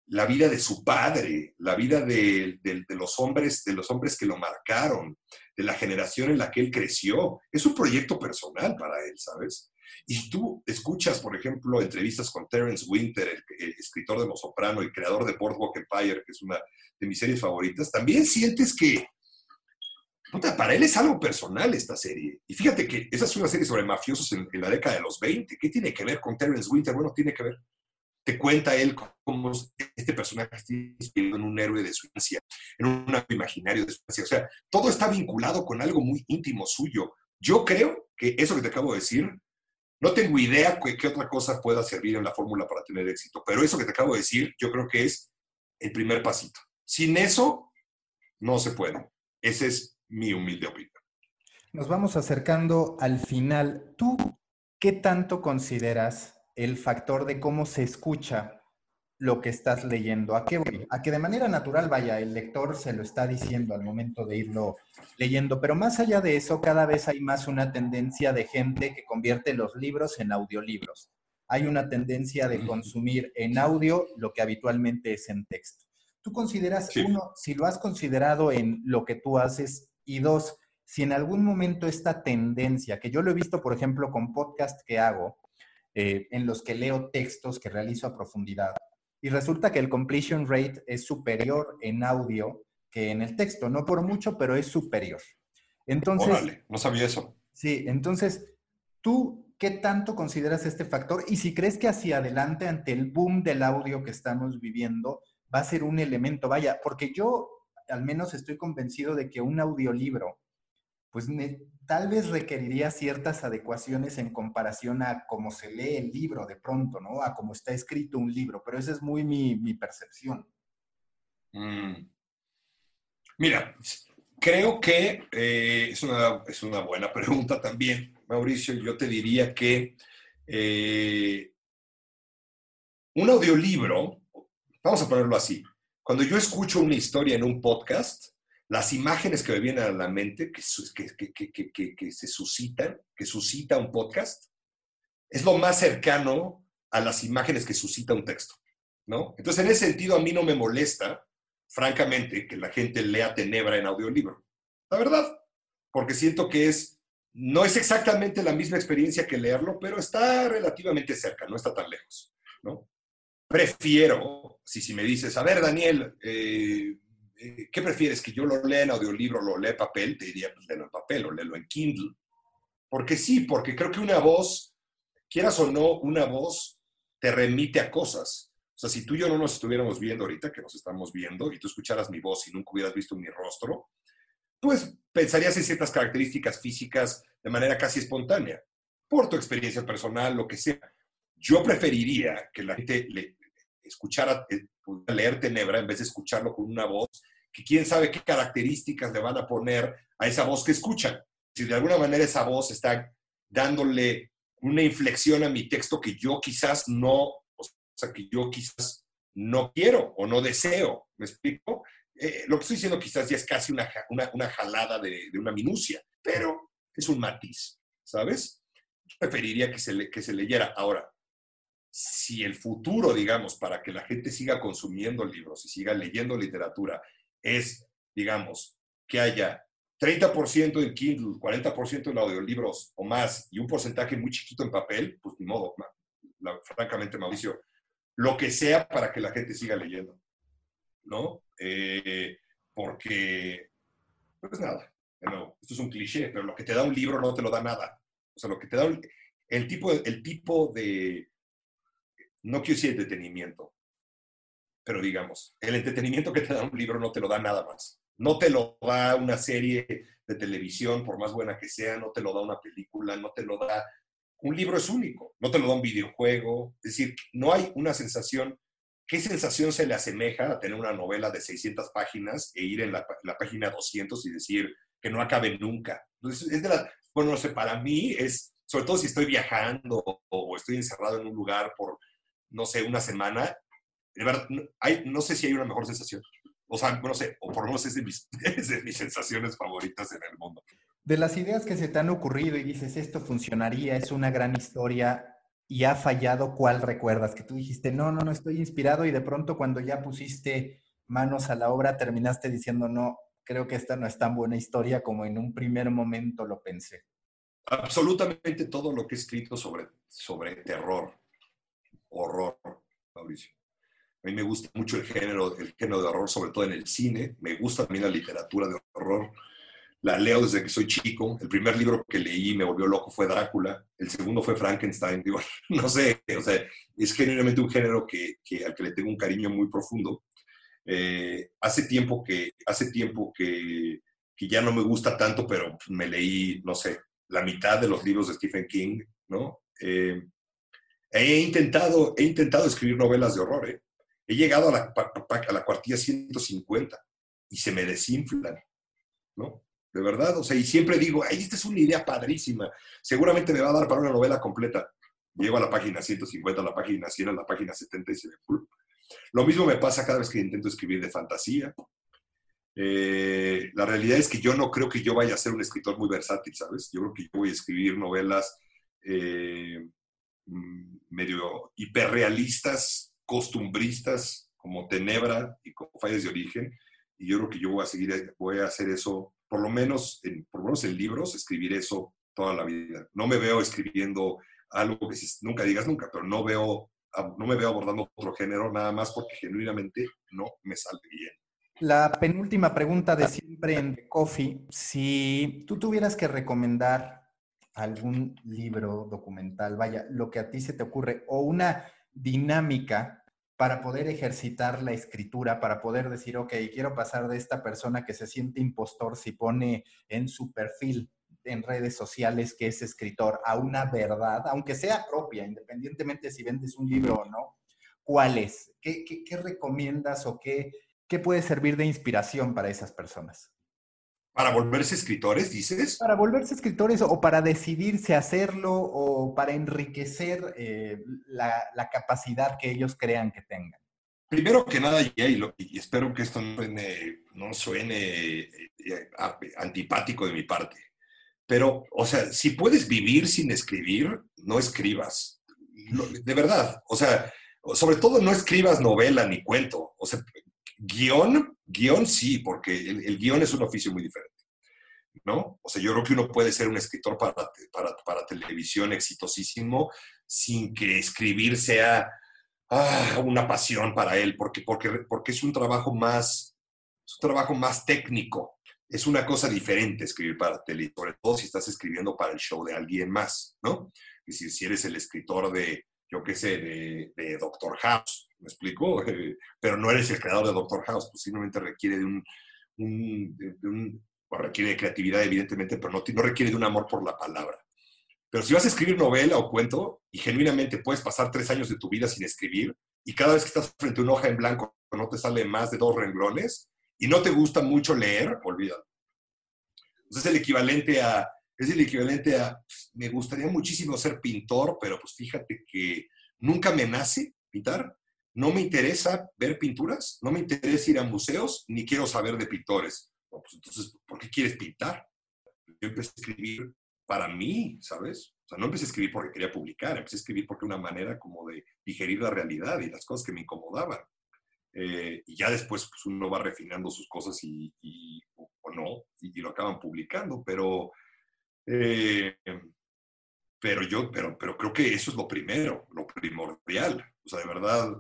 S1: la vida de su padre, la vida de, los hombres, de los hombres que lo marcaron, de la generación en la que él creció. Es un proyecto personal para él, ¿sabes? Y tú escuchas, por ejemplo, entrevistas con Terence Winter, el, escritor de Los Soprano y creador de Boardwalk Empire, que es una de mis series favoritas, también sientes que, puta, para él es algo personal esta serie. Y fíjate que esa es una serie sobre mafiosos en, en la década de los 20. ¿Qué tiene que ver con Terence Winter? Bueno, tiene que ver te cuenta él cómo este personaje está inspirado en un héroe de su infancia, en un imaginario de su infancia. O sea, todo está vinculado con algo muy íntimo suyo. Yo creo que eso que te acabo de decir, no tengo idea qué, qué otra cosa pueda servir en la fórmula para tener éxito, pero eso que te acabo de decir, yo creo que es el primer pasito. Sin eso, no se puede. Esa es mi humilde opinión.
S2: Nos vamos acercando al final. ¿Tú qué tanto consideras el factor de cómo se escucha lo que estás leyendo. ¿A qué voy? A que de manera natural, vaya, el lector se lo está diciendo al momento de irlo leyendo, pero más allá de eso, cada vez hay más una tendencia de gente que convierte los libros en audiolibros. Hay una tendencia de consumir en audio lo que habitualmente es en texto. ¿Tú consideras, uno, si lo has considerado en lo que tú haces, y dos, si en algún momento esta tendencia, que yo lo he visto, por ejemplo, con podcast que hago, eh, en los que leo textos que realizo a profundidad. Y resulta que el completion rate es superior en audio que en el texto, no por mucho, pero es superior.
S1: Entonces, no sabía eso.
S2: Sí, entonces, ¿tú qué tanto consideras este factor? Y si crees que hacia adelante, ante el boom del audio que estamos viviendo, va a ser un elemento, vaya, porque yo al menos estoy convencido de que un audiolibro pues tal vez requeriría ciertas adecuaciones en comparación a cómo se lee el libro de pronto, ¿no? A cómo está escrito un libro, pero esa es muy mi, percepción.
S1: Mm. Mira, creo que eh, es, una, buena pregunta también, Mauricio. Yo te diría que eh, un audiolibro, vamos a ponerlo así, cuando yo escucho una historia en un podcast, las imágenes que me vienen a la mente, que, que, se suscitan, que suscita un podcast, es lo más cercano a las imágenes que suscita un texto, ¿no? Entonces, en ese sentido, a mí no me molesta, francamente, que la gente lea Tenebra en audiolibro. La verdad, porque siento que es, no es exactamente la misma experiencia que leerlo, pero está relativamente cerca, no está tan lejos, ¿no? Prefiero, si, si me dices, a ver, Daniel, eh, ¿qué prefieres? ¿Que yo lo lea en audiolibro lo lea en papel? Te diría, pues léelo en papel o léelo en Kindle. Porque sí, porque creo que una voz, quieras o no, una voz te remite a cosas. O sea, si tú y yo no nos estuviéramos viendo ahorita, que nos estamos viendo, y tú escucharas mi voz y nunca hubieras visto mi rostro, pues pensarías en ciertas características físicas de manera casi espontánea, por tu experiencia personal, lo que sea. Yo preferiría que la gente le escuchara, eh, leer Tenebra en vez de escucharlo con una voz que quién sabe qué características le van a poner a esa voz que escuchan. Si de alguna manera esa voz está dándole una inflexión a mi texto que yo quizás no, o sea, que yo quizás no quiero o no deseo, ¿me explico? Eh, lo que estoy diciendo quizás ya es casi una, una, jalada de, de, una minucia, pero es un matiz, ¿sabes? preferiría que se, que se leyera. Ahora, si el futuro, digamos, para que la gente siga consumiendo libros y siga leyendo literatura es, digamos, que haya 30% en Kindle, 40% en audiolibros o más y un porcentaje muy chiquito en papel, pues ni modo, francamente, Mauricio, lo que sea para que la gente siga leyendo, ¿no? Eh, porque, pues nada, esto es un cliché, pero lo que te da un libro no te lo da nada. O sea, lo que te da el tipo, el tipo de no quiero decir entretenimiento, pero digamos, el entretenimiento que te da un libro no te lo da nada más. No te lo da una serie de televisión, por más buena que sea, no te lo da una película, no te lo da... Un libro es único, no te lo da un videojuego. Es decir, no hay una sensación ¿Qué sensación se le asemeja a tener una novela de 600 páginas e ir en la, página 200 y decir que no acabe nunca? Entonces, es de la, bueno, no sé, para mí es, sobre todo si estoy viajando o estoy encerrado en un lugar por, no sé, una semana, de verdad, hay, no sé si hay una mejor sensación. O sea, no sé, o por lo menos es de, mis, es de mis sensaciones favoritas en el mundo.
S2: De las ideas que se te han ocurrido y dices, esto funcionaría, es una gran historia, y ha fallado, ¿cuál recuerdas? Que tú dijiste, no, no, no estoy inspirado y de pronto cuando ya pusiste manos a la obra terminaste diciendo, no, creo que esta no es tan buena historia como en un primer momento lo pensé.
S1: Absolutamente todo lo que he escrito sobre, sobre terror, horror, Mauricio. A mí me gusta mucho el género, el género de horror, sobre todo en el cine. Me gusta también la literatura de horror la leo desde que soy chico. El primer libro que leí y me volvió loco fue Drácula. El segundo fue Frankenstein. No sé, o sea, es genuinamente un género que, al que le tengo un cariño muy profundo. Eh, hace tiempo, que, hace tiempo que, que, ya no me gusta tanto, pero me leí, no sé, la mitad de los libros de Stephen King, ¿no? Eh, he, intentado, he intentado escribir novelas de horror, ¿eh? He llegado a la, cuartilla 150 y se me desinflan, ¿no? de verdad. O sea, y siempre digo, ay, esta es una idea padrísima. Seguramente me va a dar para una novela completa. Llego a la página 150, a la página 100, a la página 70 y se me... Lo mismo me pasa cada vez que intento escribir de fantasía. Eh, la realidad es que yo no creo que yo vaya a ser un escritor muy versátil, ¿sabes? Yo creo que yo voy a escribir novelas eh, mm, medio hiperrealistas, costumbristas, como Tenebra y como Fallas de Origen. Y yo creo que yo voy a seguir, voy a hacer eso por lo menos en, por lo menos en libros, escribir eso toda la vida. No me veo escribiendo algo que nunca digas nunca, pero no, veo, no me veo abordando otro género nada más porque genuinamente no me sale bien.
S2: La penúltima pregunta de siempre en Coffee, si tú tuvieras que recomendar algún libro documental, vaya, lo que a ti se te ocurre, o una dinámica para poder ejercitar la escritura, para poder decir, ok, quiero pasar de esta persona que se siente impostor si pone en su perfil en redes sociales que es escritor a una verdad, aunque sea propia, independientemente si vendes un libro o no, ¿cuál es? ¿Qué, qué recomiendas o qué, qué puede servir de inspiración para esas personas?
S1: ¿Para volverse escritores, dices?
S2: Para volverse escritores o para decidirse hacerlo o para enriquecer eh, la, capacidad que ellos crean que tengan.
S1: Primero que nada, y, espero que esto no suene, eh, antipático de mi parte, pero, o sea, si puedes vivir sin escribir, no escribas. de verdad, o sea, sobre todo no escribas novela ni cuento. O sea, Guión, guion sí, porque el, guion es un oficio muy diferente, ¿no? O sea, yo creo que uno puede ser un escritor para, para, televisión exitosísimo sin que escribir sea ah, una pasión para él, porque, porque, porque es un trabajo más, un trabajo más técnico. Es una cosa diferente escribir para tele, sobre todo si estás escribiendo para el show de alguien más, ¿no? Es decir, si eres el escritor de, yo qué sé, de, de Doctor House, ¿me explico? pero no eres el creador de Doctor House, posiblemente requiere de un, un, requiere de creatividad, evidentemente, pero no, no requiere de un amor por la palabra. Pero si vas a escribir novela o cuento y genuinamente puedes pasar tres años de tu vida sin escribir y cada vez que estás frente a una hoja en blanco no te sale más de dos renglones y no te gusta mucho leer, olvídalo. Entonces es el equivalente a, es el equivalente a, pues, me gustaría muchísimo ser pintor, pero pues fíjate que nunca me nace pintar, no me interesa ver pinturas, no me interesa ir a museos, ni quiero saber de pintores. Pues entonces, ¿por qué quieres pintar? Yo empecé a escribir para mí, ¿sabes? O sea, no empecé a escribir porque quería publicar, empecé a escribir porque una manera como de digerir la realidad y las cosas que me incomodaban. Eh, y ya después pues, uno va refinando sus cosas y, o, no, y, lo acaban publicando, pero, eh, pero yo, pero, pero creo que eso es lo primero, lo primordial. O sea, de verdad,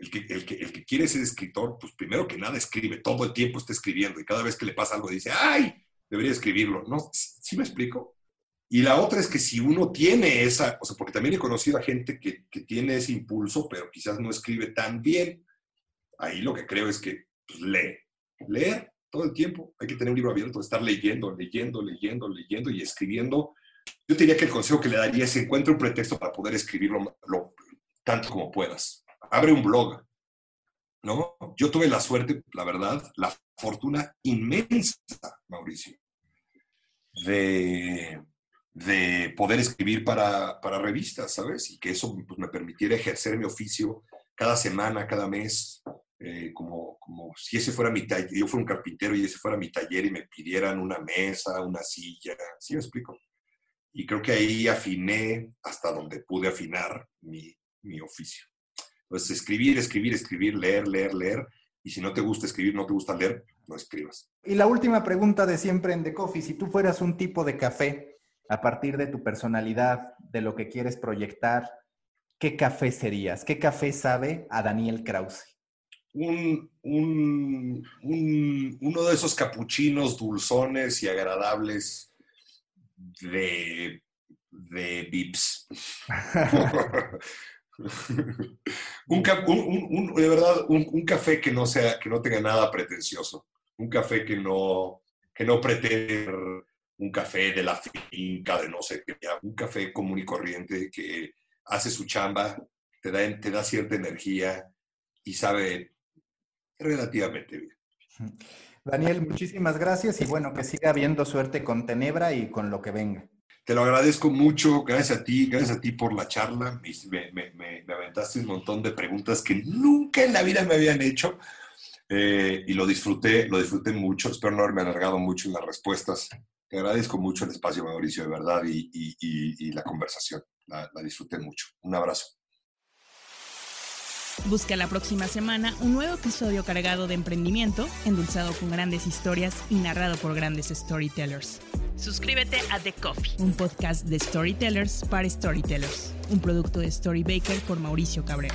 S1: el que, el, que, el que quiere ser escritor, pues primero que nada escribe, todo el tiempo está escribiendo y cada vez que le pasa algo dice, ¡ay! Debería escribirlo. ¿No? ¿Sí me explico? Y la otra es que si uno tiene esa, o sea, porque también he conocido a gente que, que tiene ese impulso, pero quizás no escribe tan bien, ahí lo que creo es que pues, lee, leer todo el tiempo. Hay que tener un libro abierto, estar leyendo, leyendo, leyendo, leyendo y escribiendo. Yo diría que el consejo que le daría es encuentra un pretexto para poder escribirlo lo, tanto como puedas. Abre un blog, ¿no? Yo tuve la suerte, la verdad, la fortuna inmensa, Mauricio, de, de poder escribir para, para, revistas, ¿sabes? Y que eso pues, me permitiera ejercer mi oficio cada semana, cada mes, eh, como, como si ese fuera mi taller, yo fuera un carpintero y ese fuera mi taller y me pidieran una mesa, una silla, ¿sí me explico? Y creo que ahí afiné hasta donde pude afinar mi, mi oficio. Entonces, escribir, escribir, escribir, leer, leer, leer. Y si no te gusta escribir, no te gusta leer, no escribas.
S4: Y la última pregunta de siempre en The Coffee, si tú fueras un tipo de café a partir de tu personalidad, de lo que quieres proyectar, ¿qué café serías? ¿Qué café sabe a Daniel Krause?
S1: un, un, uno de esos capuchinos dulzones y agradables de, de Vips. un, de verdad, un, café que no, sea, que no tenga nada pretencioso. Un café que no, que no pretende un café de la finca, de no sé qué. Un café común y corriente que hace su chamba, te da, te da cierta energía y sabe relativamente bien.
S4: Daniel, muchísimas gracias y bueno, que siga habiendo suerte con Tenebra y con lo que venga.
S1: Te lo agradezco mucho, gracias a ti, gracias a ti por la charla. Me, aventaste un montón de preguntas que nunca en la vida me habían hecho eh, y lo disfruté, lo disfruté mucho. Espero no haberme alargado mucho en las respuestas. Te agradezco mucho el espacio, Mauricio, de verdad, y, y, y, la conversación. la disfruté mucho. Un abrazo.
S3: Busca la próxima semana un nuevo episodio cargado de emprendimiento, endulzado con grandes historias y narrado por grandes storytellers. Suscríbete a The Coffee, un podcast de storytellers para storytellers, un producto de Storybaker por Mauricio Cabrera.